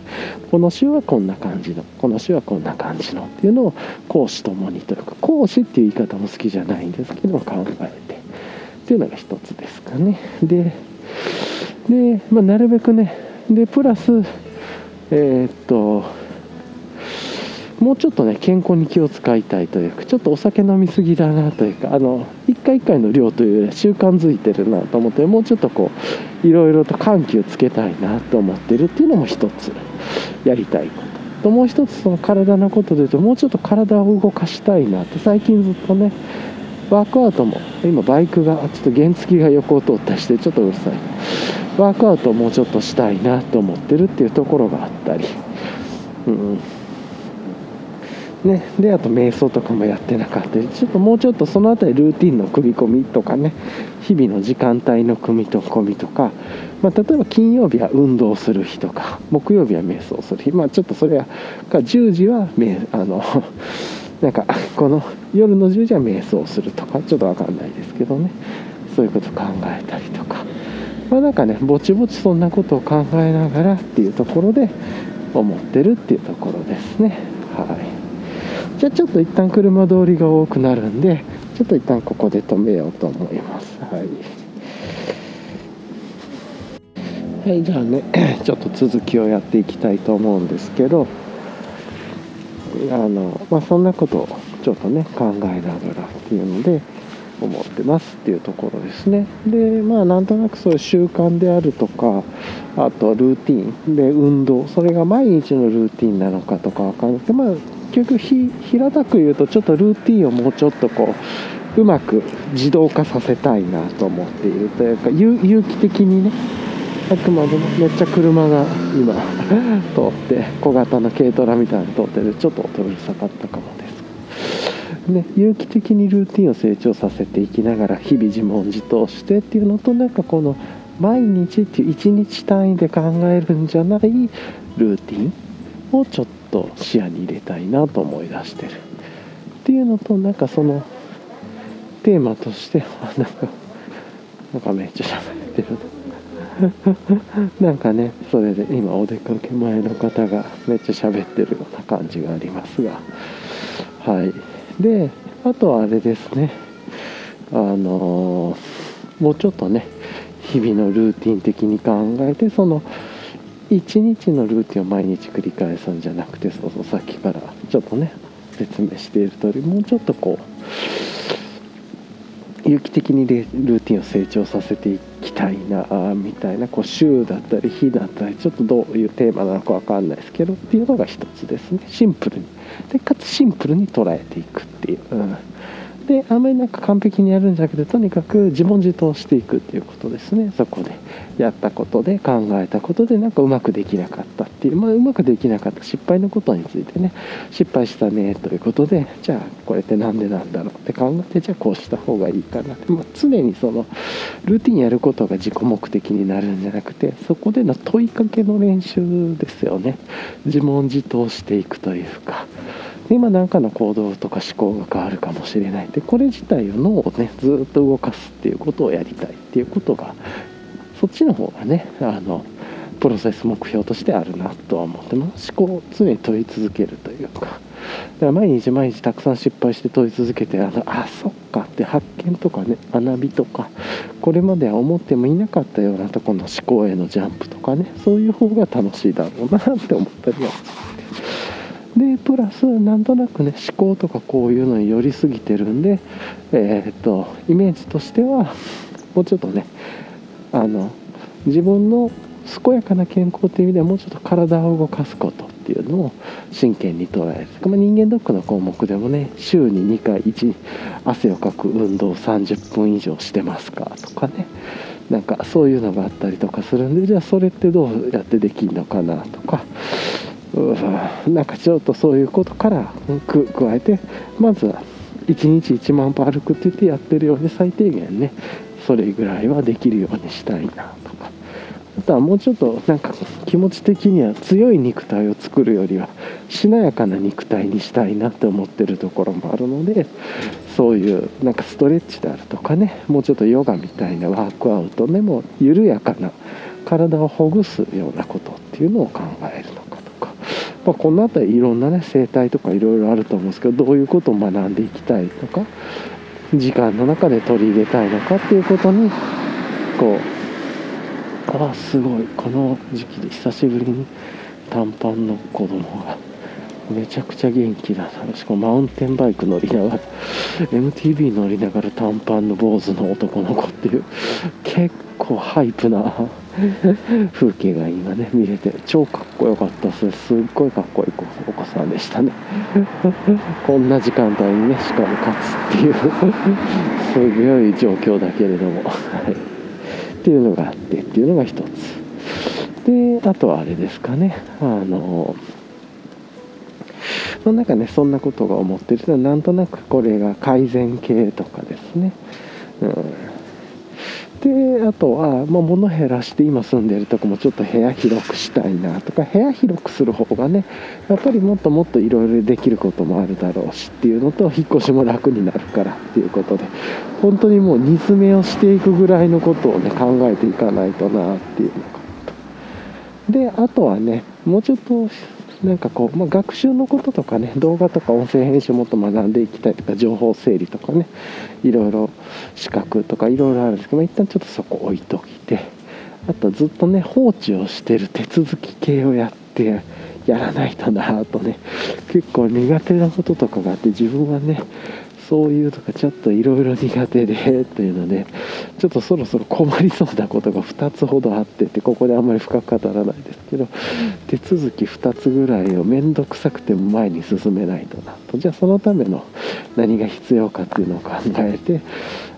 この週はこんな感じのこの週はこんな感じのっていうのを講師ともにというか講師っていう言い方も好きじゃないんですけど考えて。っていうのが一つですかね。でで、まあ、なるべくねでプラスえー、っともうちょっとね健康に気を使いたいというかちょっとお酒飲みすぎだなというかあの1回1回の量というよりは習慣づいてるなと思ってもうちょっとこういろいろと緩急つけたいなと思ってるっていうのも一つやりたいこと。ともう一つその体のことで言うともうちょっと体を動かしたいなって最近ずっとねワークアウトも今バイクがちょっと原付が横を通ったりしてちょっとうるさい。ワークアウトをもうちょっとしたいなと思ってるっていうところがあったり、うん、ね、であと瞑想とかもやってなかったりちょっともうちょっとその辺りルーティンの組み込みとかね日々の時間帯の組み込みとか、まあ、例えば金曜日は運動する日とか木曜日は瞑想する日。まあちょっとそれは10時はあの なんかこの夜の10時は瞑想するとかちょっと分かんないですけどね。そういうこと考えたりとか。まあなんかねぼちぼちそんなことを考えながらっていうところで思ってるっていうところですね。はい。じゃあちょっと一旦車通りが多くなるんでちょっと一旦ここで止めようと思います。はい。はいじゃあね ちょっと続きをやっていきたいと思うんですけどあのまあそんなことをちょっとね考えながらっていうので思ってますっていうところですね。でまあなんとなくそういう習慣であるとかあとルーティンで運動それが毎日のルーティンなのかとかわかんなくてまあ局平たく言うとちょっとルーティンをもうちょっとこううまく自動化させたいなと思っているというか有機的にねあくまでもめっちゃ車が今 通って小型の軽トラみたいなの通ってる。ちょっと音うるさかったかもです。ね有機的にルーティンを成長させていきながら日々自問自答してっていうのとなんかこの毎日っていう1日単位で考えるんじゃないルーティンをちょっと視野に入れたいなと思い出してる。っていうのとなんかそのテーマとしてはなんかなんかめっちゃ喋ってる。なんかねそれで今お出かけ前の方がめっちゃ喋ってるような感じがありますが。はい。であとはあれですね。あのー、もうちょっとね日々のルーティン的に考えてその1日のルーティンを毎日繰り返すんじゃなくてそうそうさっきからちょっとね説明している通りもうちょっとこう有機的にルーティンを成長させていきたいなみたいなこう週だったり日だったりちょっとどういうテーマなのか分かんないですけどっていうのが一つですね。シンプルにでかつシンプルに捉えていくっていう。うん。であんまりなんか完璧にやるんじゃなくてとにかく自問自答していくっていうことですね。そこで。やったことで考えたことでなんかうまくできなかったっていう、まあ、うまくできなかった。失敗のことについてね。失敗したねということでじゃあこれって何でなんだろうって考えてじゃあこうした方がいいかなって、まあ、常にそのルーティンやることが自己目的になるんじゃなくてそこでの問いかけの練習ですよね。自問自答していくというか。今何かの行動とか思考が変わるかもしれないでこれ自体を脳をねずっと動かすっていうことをやりたいっていうことがそっちの方がねあのプロセス目標としてあるなとは思ってます。思考を常に問い続けるというか。だから毎日毎日たくさん失敗して問い続けてあのあそっかって発見とかね学びとかこれまでは思ってもいなかったようなところの思考へのジャンプとかねそういう方が楽しいだろうなって思ったりは。でプラスなんとなくね思考とかこういうのに寄りすぎてるんでえー、っとイメージとしてはもうちょっとねあの自分の健やかな健康という意味ではもうちょっと体を動かすことっていうのを真剣に捉える、まあ、人間ドックの項目でもね週に2回1汗をかく運動30分以上してますかとかね。なんかそういうのがあったりとかするんでじゃあそれってどうやってできるのかなとか。なんかちょっとそういうことから加えてまずは1日1万歩歩くって言ってやってるように最低限ねそれぐらいはできるようにしたいなとかあとはもうちょっとなんか気持ち的には強い肉体を作るよりはしなやかな肉体にしたいなって思ってるところもあるのでそういうなんかストレッチであるとかねもうちょっとヨガみたいなワークアウトでも緩やかな体をほぐすようなことっていうのを考えるのかとか、まあ、この辺りいろんなね生態とかいろいろあると思うんですけどどういうことを学んでいきたいとか。時間の中で取り入れたいのかっていうことにこうああすごい。この時期で久しぶりに短パンの子供がめちゃくちゃ元気だなしかもマウンテンバイク乗りながら MTB 乗りながら短パンの坊主の男の子っていう結構ハイプな風景が今ね見れて。超かっこよかったです。すっごいかっこいいお子さんでしたね。こんな時間帯にねしかも勝つっていうすごい状況だけれども。っていうのがあってっていうのが一つ。であとはあれですかね。あのまあ、なんかねそんなことが思ってるなんとなくこれが改善系とかですね、うん。であとは、まあ、物減らして今住んでるとこもちょっと部屋広くしたいなとか部屋広くする方がねやっぱりもっともっといろいろできることもあるだろうしっていうのと引っ越しも楽になるからっていうことで本当にもう煮詰めをしていくぐらいのことをね考えていかないとなっていうのがであとはねもうちょっとなんかこう、まあ、学習のこととかね動画とか音声編集もっと学んでいきたいとか情報整理とかねいろいろ資格とかいろいろあるんですけど、まあ、一旦ちょっとそこ置いといてあとずっとね放置をしてる手続き系をやってやらないとなとね結構苦手なこととかがあって自分はねそういうとかちょっといろいろ苦手でというのでちょっとそろそろ困りそうなことが2つほどあっててここであんまり深く語らないですけど手続き2つぐらいを面倒くさくても前に進めないとな。とじゃあそのための何が必要かっていうのを考えて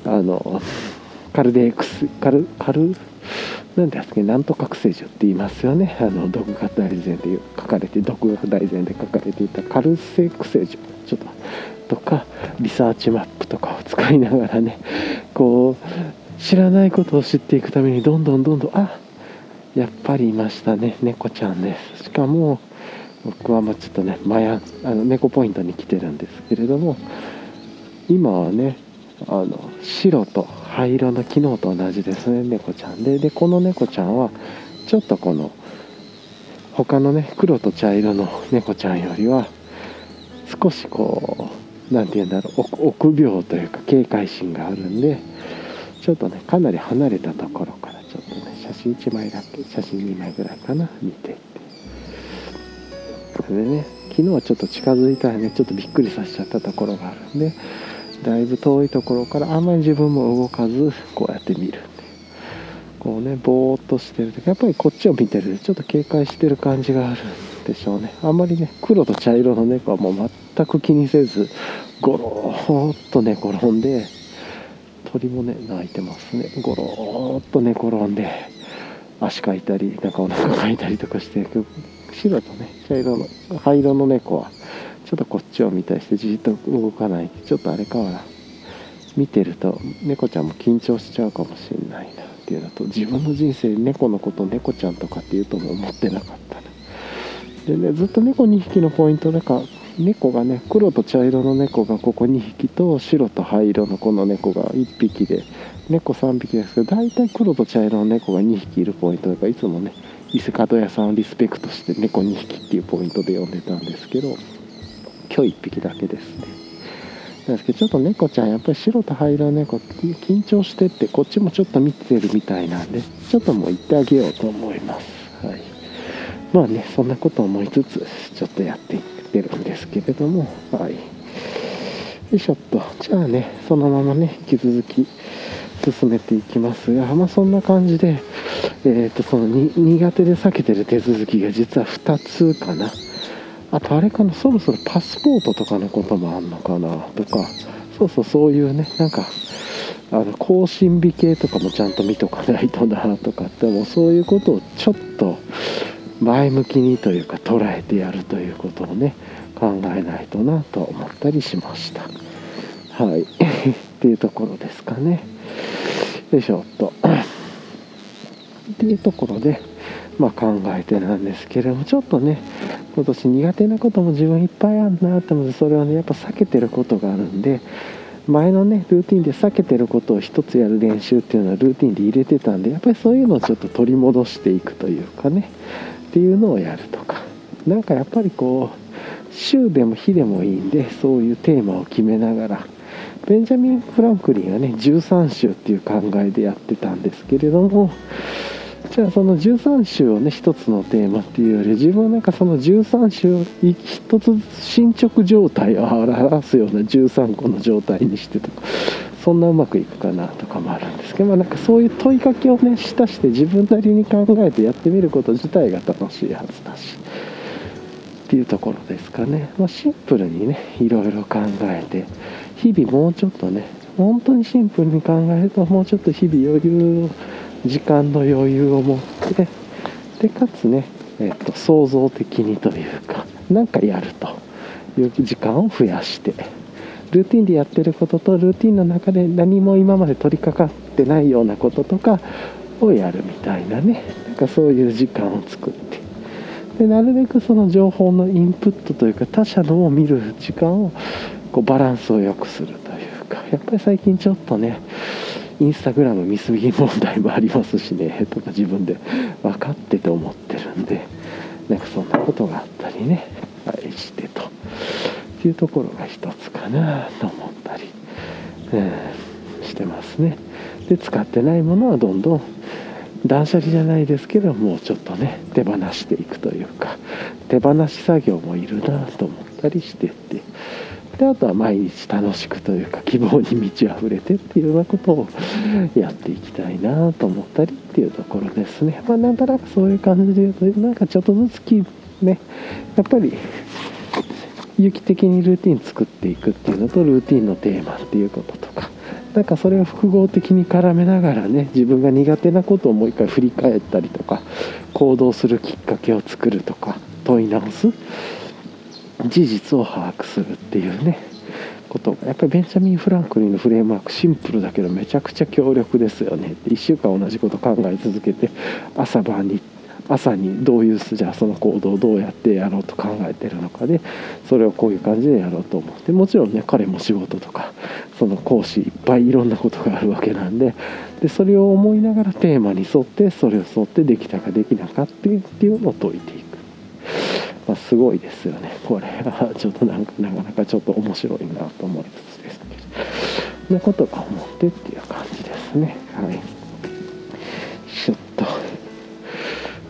あのカルデ X カルカルなんですかなんとか聖樹って言いますよね。あの独学大全で書かれて独学大全で書かれていたカルセク聖樹。ちょっととかリサーチマップとかを使いながらねこう知らないことを知っていくためにどんどんどんどんあやっぱりいましたね猫ちゃんです。しかも僕はもうちょっとねマヤあの猫ポイントに来てるんですけれども今はねあの白と灰色の昨日と同じですね猫ちゃんで。でこの猫ちゃんはちょっとこの他のね黒と茶色の猫ちゃんよりは少しこう何て言うんだろう臆病というか警戒心があるんでちょっとねかなり離れたところからちょっとね写真1枚だけ写真2枚ぐらいかな見ていって。それでね昨日はちょっと近づいたらねちょっとびっくりさせちゃったところがあるんでだいぶ遠いところからあんまり自分も動かずこうやって見るこうねぼーっとしてるとやっぱりこっちを見てるちょっと警戒してる感じがあるんでしょうね。あんまりね黒と茶色の猫はもう全く気にせずゴローっと寝転んで鳥もね鳴いてますね。ゴローっと寝転んで足かいたりなんかお腹かいたりとかして白とね茶色の灰色の猫はちょっとこっちを見たりしてじっと動かないちょっとあれかはな見てると猫ちゃんも緊張しちゃうかもしれないなっていうのと自分の人生猫のこと猫ちゃんとかっていうとも思ってなかったな。でねずっと猫2匹のポイントなんか猫がね黒と茶色の猫がここ2匹と白と灰色のこの猫が1匹で猫3匹ですけど大体黒と茶色の猫が2匹いるポイントだからいつもね伊勢門屋さんをリスペクトして猫2匹っていうポイントで呼んでたんですけど今日1匹だけですね。なんですけどちょっと猫ちゃんやっぱり白と灰色の猫緊張してってこっちもちょっと見てるみたいなんでちょっともう行ってあげようと思います。はい。まあねそんなこと思いつつちょっとやっていってるんですけれどもはい。よいしょっと。じゃあねそのままね引き続き進めていきますがまあそんな感じでえっ、ー、とその苦手で避けてる手続きが実は2つかな。あとあれかなそろそろパスポートとかのこともあんのかなとかそうそうそういうねなんかあの更新日系とかもちゃんと見とかないとなとかってもそういうことをちょっと前向きにというか捉えてやるということをね考えないとなと思ったりしました。はい。っていうところですかね。よいしょっと。っていうところでまあ、考えてなんですけれどもちょっとね今年苦手なことも自分いっぱいあるなって思ってそれはねやっぱ避けてることがあるんで前のねルーティンで避けてることを一つやる練習っていうのはルーティンで入れてたんでやっぱりそういうのをちょっと取り戻していくというかね。っていうのをやるとか。何かやっぱりこう週でも日でもいいんでそういうテーマを決めながら。ベンジャミン・フランクリンはね13週っていう考えでやってたんですけれどもじゃあその13週をね一つのテーマっていうより自分はなんかその13週を一つ進捗状態を表すような13個の状態にしてとか。そんなうまくいくかなとかもあるんですけど、まあ、なんかそういう問いかけをねしたして自分なりに考えてやってみること自体が楽しいはずだしっていうところですかね、まあ、シンプルにねいろいろ考えて日々もうちょっとね本当にシンプルに考えるともうちょっと日々余裕を時間の余裕を持ってでかつね、えっと、創造的にというか何かやるという時間を増やしてルーティンでやってることとルーティンの中で何も今まで取り掛かってないようなこととかをやるみたいなね。なんかそういう時間を作って。でなるべくその情報のインプットというか他者のを見る時間をこうバランスを良くするというか。やっぱり最近ちょっとねインスタグラム見過ぎ問題もありますしね。とか自分で分かってて思ってるんで。なんかそんなことがあったりね、はい、してと。っていうところが一つかなと思ったり、うん、してますね。で使ってないものはどんどん断捨離じゃないですけどもうちょっとね手放していくというか手放し作業もいるなと思ったりしてってであとは毎日楽しくというか希望に満ち溢れてっていうようなことをやっていきたいなと思ったりっていうところですね。まあなんとなくそういう感じで言うとなんかちょっとずつねやっぱり有機的にルーティン作っていくっていうのとルーティンのテーマっていうこととかなんかそれを複合的に絡めながらね自分が苦手なことをもう一回振り返ったりとか行動するきっかけを作るとか問い直す事実を把握するっていうねこと。やっぱりベンジャミン・フランクリンのフレームワークシンプルだけどめちゃくちゃ強力ですよね1週間同じこと考え続けて朝晩に朝にどういうじゃあその行動をどうやってやろうと考えてるのかでそれをこういう感じでやろうと思って。もちろんね彼も仕事とかその講師いっぱいいろんなことがあるわけなんで。でそれを思いながらテーマに沿ってそれを沿ってできたかできなかっていうのを解いていく。まあ、すごいですよね。これは。ちょっとなんかなかなかちょっと面白いなと思いつつですけど。なことか思ってっていう感じですね。はい。ちょっと。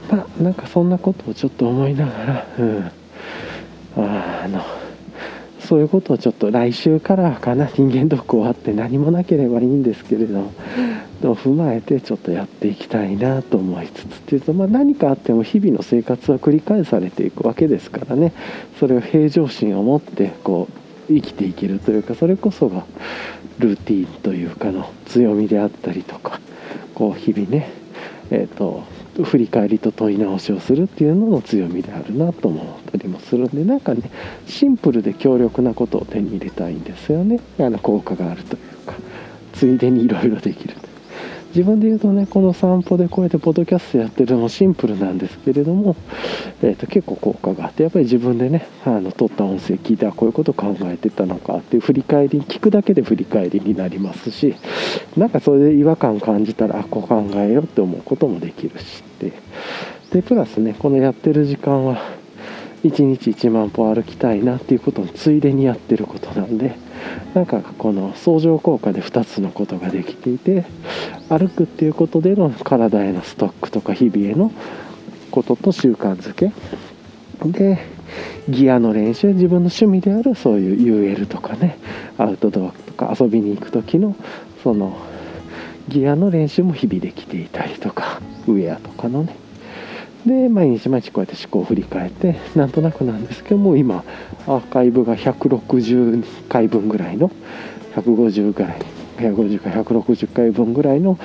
まあなんかそんなことをちょっと思いながらうん。あのそういうことをちょっと来週からかな人間ドック終わって何もなければいいんですけれどを踏まえてちょっとやっていきたいなと思いつつっていうと、まあ、何かあっても日々の生活は繰り返されていくわけですからね。それを平常心を持ってこう生きていけるというかそれこそがルーティンというかの強みであったりとかこう日々ねえーと、振り返りと問い直しをするっていうのの強みであるなと思ったりもするんでなんかねシンプルで強力なことを手に入れたいんですよね。あの効果があるというか。ついでにいろいろできる自分で言うとねこの散歩でこうやってポッドキャストやってるのもシンプルなんですけれども、えー、と結構効果があってやっぱり自分でねあの撮った音声聞いてあこういうこと考えてたのかっていう振り返り聞くだけで振り返りになりますしなんかそれで違和感感じたらあこう考えようって思うこともできるしって。でプラスねこのやってる時間は1日1万歩歩きたいなっていうことをついでにやってることなんでなんかこの相乗効果で2つのことができていて歩くっていうことでの体へのストックとか日々へのことと習慣づけ。でギアの練習自分の趣味であるそういう UL とかねアウトドアとか遊びに行く時のそのギアの練習も日々できていたりとかウェアとかのねで毎日毎日こうやって思考を振り返ってなんとなくなんですけども今アーカイブが160回分ぐらいの150ぐらい150か160回分ぐらいの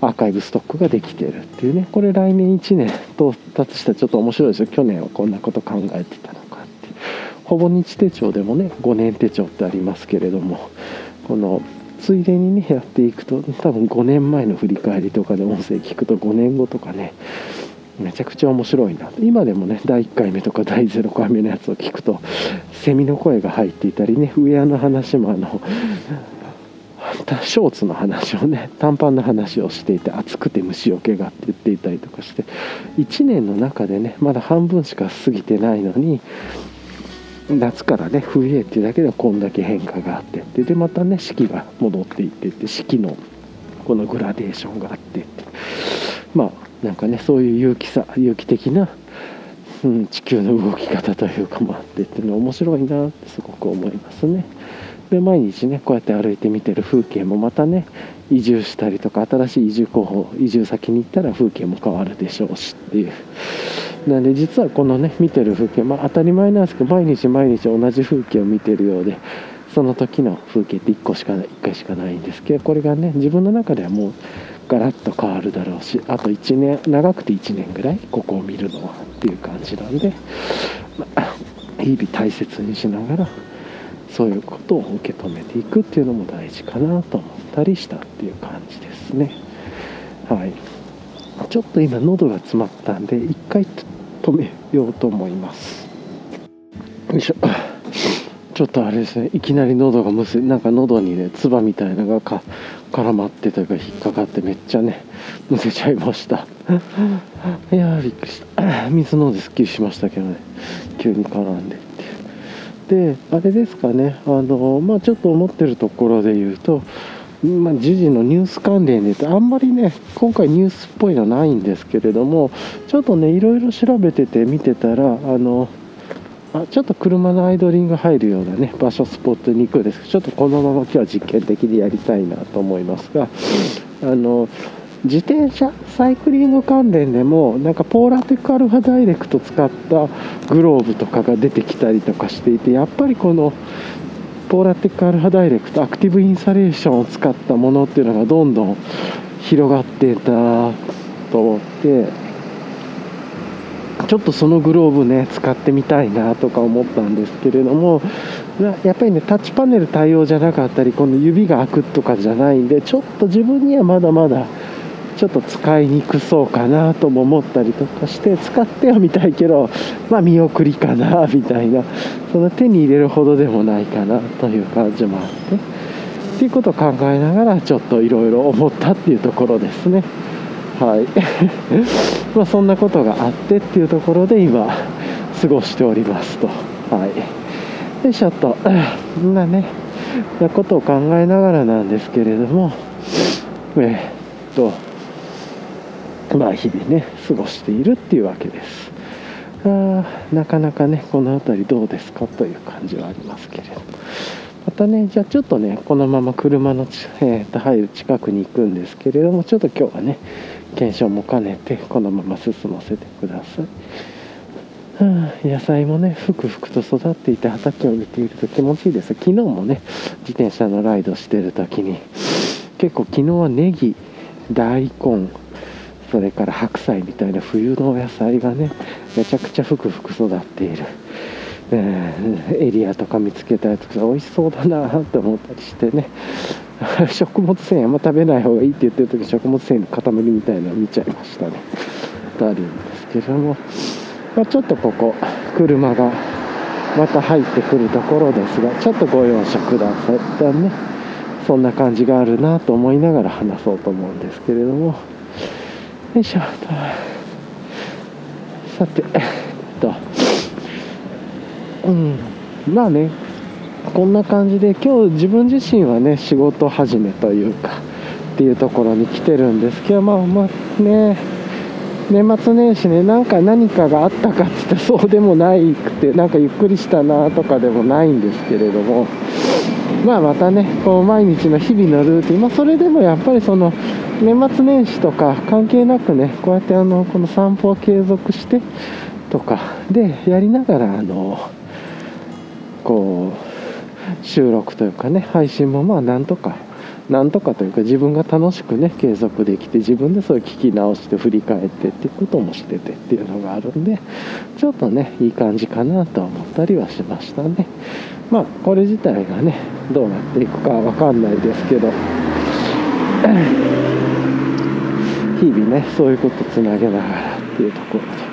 アーカイブストックができてるっていうねこれ来年1年到達したらちょっと面白いですよ。去年はこんなこと考えてたのかってほぼ日手帳でもね5年手帳ってありますけれどもこのついでにねやっていくと多分5年前の振り返りとかで音声聞くと5年後とかねめちゃくちゃ面白いな。今でもね第1回目とか第0回目のやつを聞くとセミの声が入っていたりねウェアの話もあのショーツの話をね短パンの話をしていて暑くて虫よけがって言っていたりとかして1年の中でねまだ半分しか過ぎてないのに夏からね冬へっていうだけでこんだけ変化があってってでまたね四季が戻っていってって四季のこのグラデーションがあってって。まあなんかねそういう有機さ有機的な、うん、地球の動き方というかもあってっていうの面白いなってすごく思いますね。で毎日ねこうやって歩いて見てる風景もまたね移住したりとか新しい移住候補移住先に行ったら風景も変わるでしょうしっていうなんで実はこのね見てる風景まあ当たり前なんですけど毎日毎日同じ風景を見てるようでその時の風景って1個しかない1回しかないんですけどこれがね自分の中ではもうガラッと変わるだろうしあと1年長くて1年ぐらいここを見るのはっていう感じなんで、まあ、日々大切にしながらそういうことを受け止めていくっていうのも大事かなと思ったりしたっていう感じですね。はい。ちょっと今喉が詰まったんで一回止めようと思います。よいしょ。ちょっとあれですね。いきなり喉がむすなんか喉にね唾みたいなのがか絡まってというか引っかかってめっちゃねむせちゃいました。いやびっくりした。水飲んですっきりしましたけどね。急に絡んでっていう。であれですかね。あのまあちょっと思ってるところで言うとまあ、時事のニュース関連で言うとあんまりね今回ニュースっぽいのないんですけれどもちょっとねいろいろ調べてて見てたらあのあちょっと車のアイドリング入るようなね場所スポットに行くんです。けどちょっとこのまま今日は実験的にやりたいなと思いますがあの自転車サイクリング関連でもなんかポーラテックアルファダイレクト使ったグローブとかが出てきたりとかしていてやっぱりこのポーラテックアルファダイレクトアクティブインサレーションを使ったものっていうのがどんどん広がってたと思ってちょっとそのグローブね使ってみたいなとか思ったんですけれどもやっぱりねタッチパネル対応じゃなかったりこの指が開くとかじゃないんでちょっと自分にはまだまだちょっと使いにくそうかなとも思ったりとかして使ってはみたいけどまあ見送りかなみたいなその手に入れるほどでもないかなという感じもあってっていうことを考えながらちょっといろいろ思ったっていうところですね。はい。まあそんなことがあってっていうところで今過ごしておりますと。はい。でちょっと そんなねなことを考えながらなんですけれどもえっとまあ日々ね過ごしているっていうわけです。あなかなかねこの辺りどうですかという感じはありますけれどまたねじゃあちょっとねこのまま車の、えー、と入る近くに行くんですけれどもちょっと今日はね検証も兼ねてこのまま進ませてください、はあ、野菜もねふくふくと育っていて畑を見ていると気持ちいいです。昨日もね自転車のライドしてる時に結構昨日はネギ大根それから白菜みたいな冬のお野菜がねめちゃくちゃふくふく育っている、えー、エリアとか見つけたやつが美味しそうだなって思ったりしてね。食物繊維あんま食べない方がいいって言ってる時食物繊維の塊みたいなの見ちゃいましたね。とあるんですけども、まあ、ちょっとここ車がまた入ってくるところですがちょっとご容赦ください一旦ね。そんな感じがあるなと思いながら話そうと思うんですけれども。よいしょ。さてえっと。うん。まあね。こんな感じで今日自分自身はね仕事始めというかっていうところに来てるんですけどまあまあね年末年始ねなんか何かがあったかっつってそうでもないくてなんかゆっくりしたなとかでもないんですけれどもまあまたねこう毎日の日々のルーティンまあそれでもやっぱりその年末年始とか関係なくねこうやってあのこの散歩を継続してとかでやりながらあのこう収録というかね配信もまあなんとかなんとかというか自分が楽しくね継続できて自分でそういう聞き直して振り返ってっていうこともしててっていうのがあるんでちょっとねいい感じかなと思ったりはしましたね。まあこれ自体がねどうなっていくかわかんないですけど日々ねそういうことつなげながらっていうところで。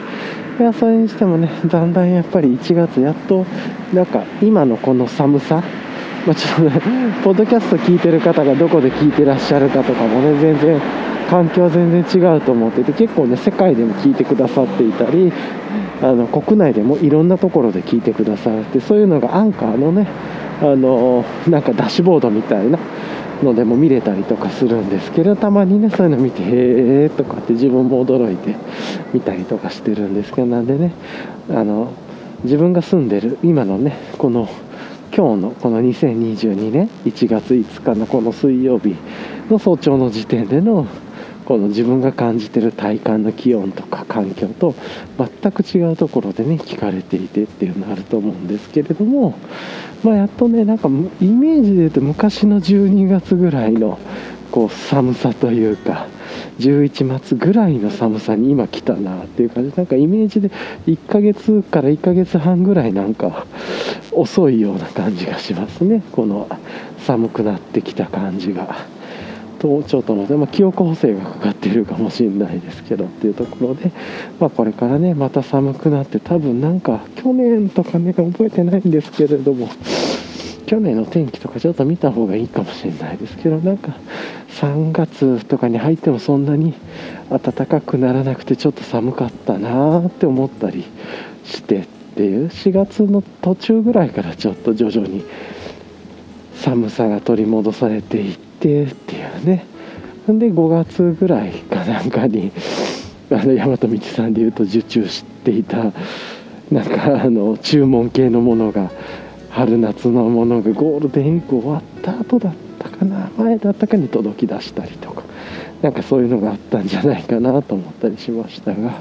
いやそれにしてもねだんだんやっぱり1月やっとなんか今のこの寒さ？まあ、ちょっとねポッドキャスト聞いてる方がどこで聞いてらっしゃるかとかもね全然環境は全然違うと思ってて結構ね世界でも聞いてくださっていたりあの国内でもいろんなところで聞いてくださってそういうのがアンカーのねあのなんかダッシュボードみたいなのでも見れたりとかするんですけどたまにねそういうの見てへえとかって自分も驚いて見たりとかしてるんですけどなんでねあの自分が住んでる今のねこの今日のこの2022年1月5日のこの水曜日の早朝の時点でのこの自分が感じてる体感の気温とか環境と全く違うところでね聞かれていてっていうのあると思うんですけれどもまあ、やっとねなんかイメージで言うと昔の12月ぐらいのこう寒さというか11月ぐらいの寒さに今来たなっていう感じなんかイメージで1ヶ月から1ヶ月半ぐらいなんか遅いような感じがしますねこの寒くなってきた感じが。とちょっとので、まあ、記憶補正がかかっているかもしれないですけどっていうところで、まあ、これからねまた寒くなって多分なんか去年とかね覚えてないんですけれども去年の天気とかちょっと見た方がいいかもしれないですけどなんか3月とかに入ってもそんなに暖かくならなくてちょっと寒かったなーって思ったりしてっていう4月の途中ぐらいからちょっと徐々に寒さが取り戻されていってっていうね。んで5月ぐらいかなんかにあの大和道さんでいうと受注していたなんかあの注文系のものが春夏のものがゴールデンウィーク終わった後だったかな。前だったかに届き出したりとかなんかそういうのがあったんじゃないかなと思ったりしましたが、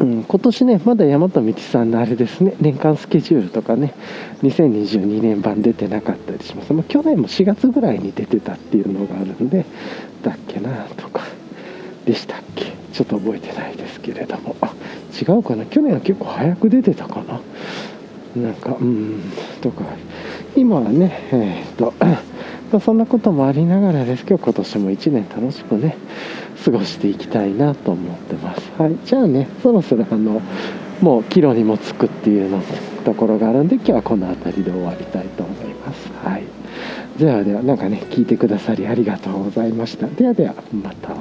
うん、今年ねまだ大和道さんのあれですね年間スケジュールとかね2022年版出てなかったりします、まあ、去年も4月ぐらいに出てたっていうのがあるんでだっけなとかでしたっけ。ちょっと覚えてないですけれども。あ違うかな。去年は結構早く出てたかな。なんかうんとか。今はねえー、っと そんなこともありながらです。けど今年も1年楽しくね過ごしていきたいなと思ってます、はい、じゃあねそろそろあのもう帰路にもつくっていうのところがあるんで今日はこの辺りで終わりたいと思います、はい、ではでは何かね聞いてくださりありがとうございました。ではではまた。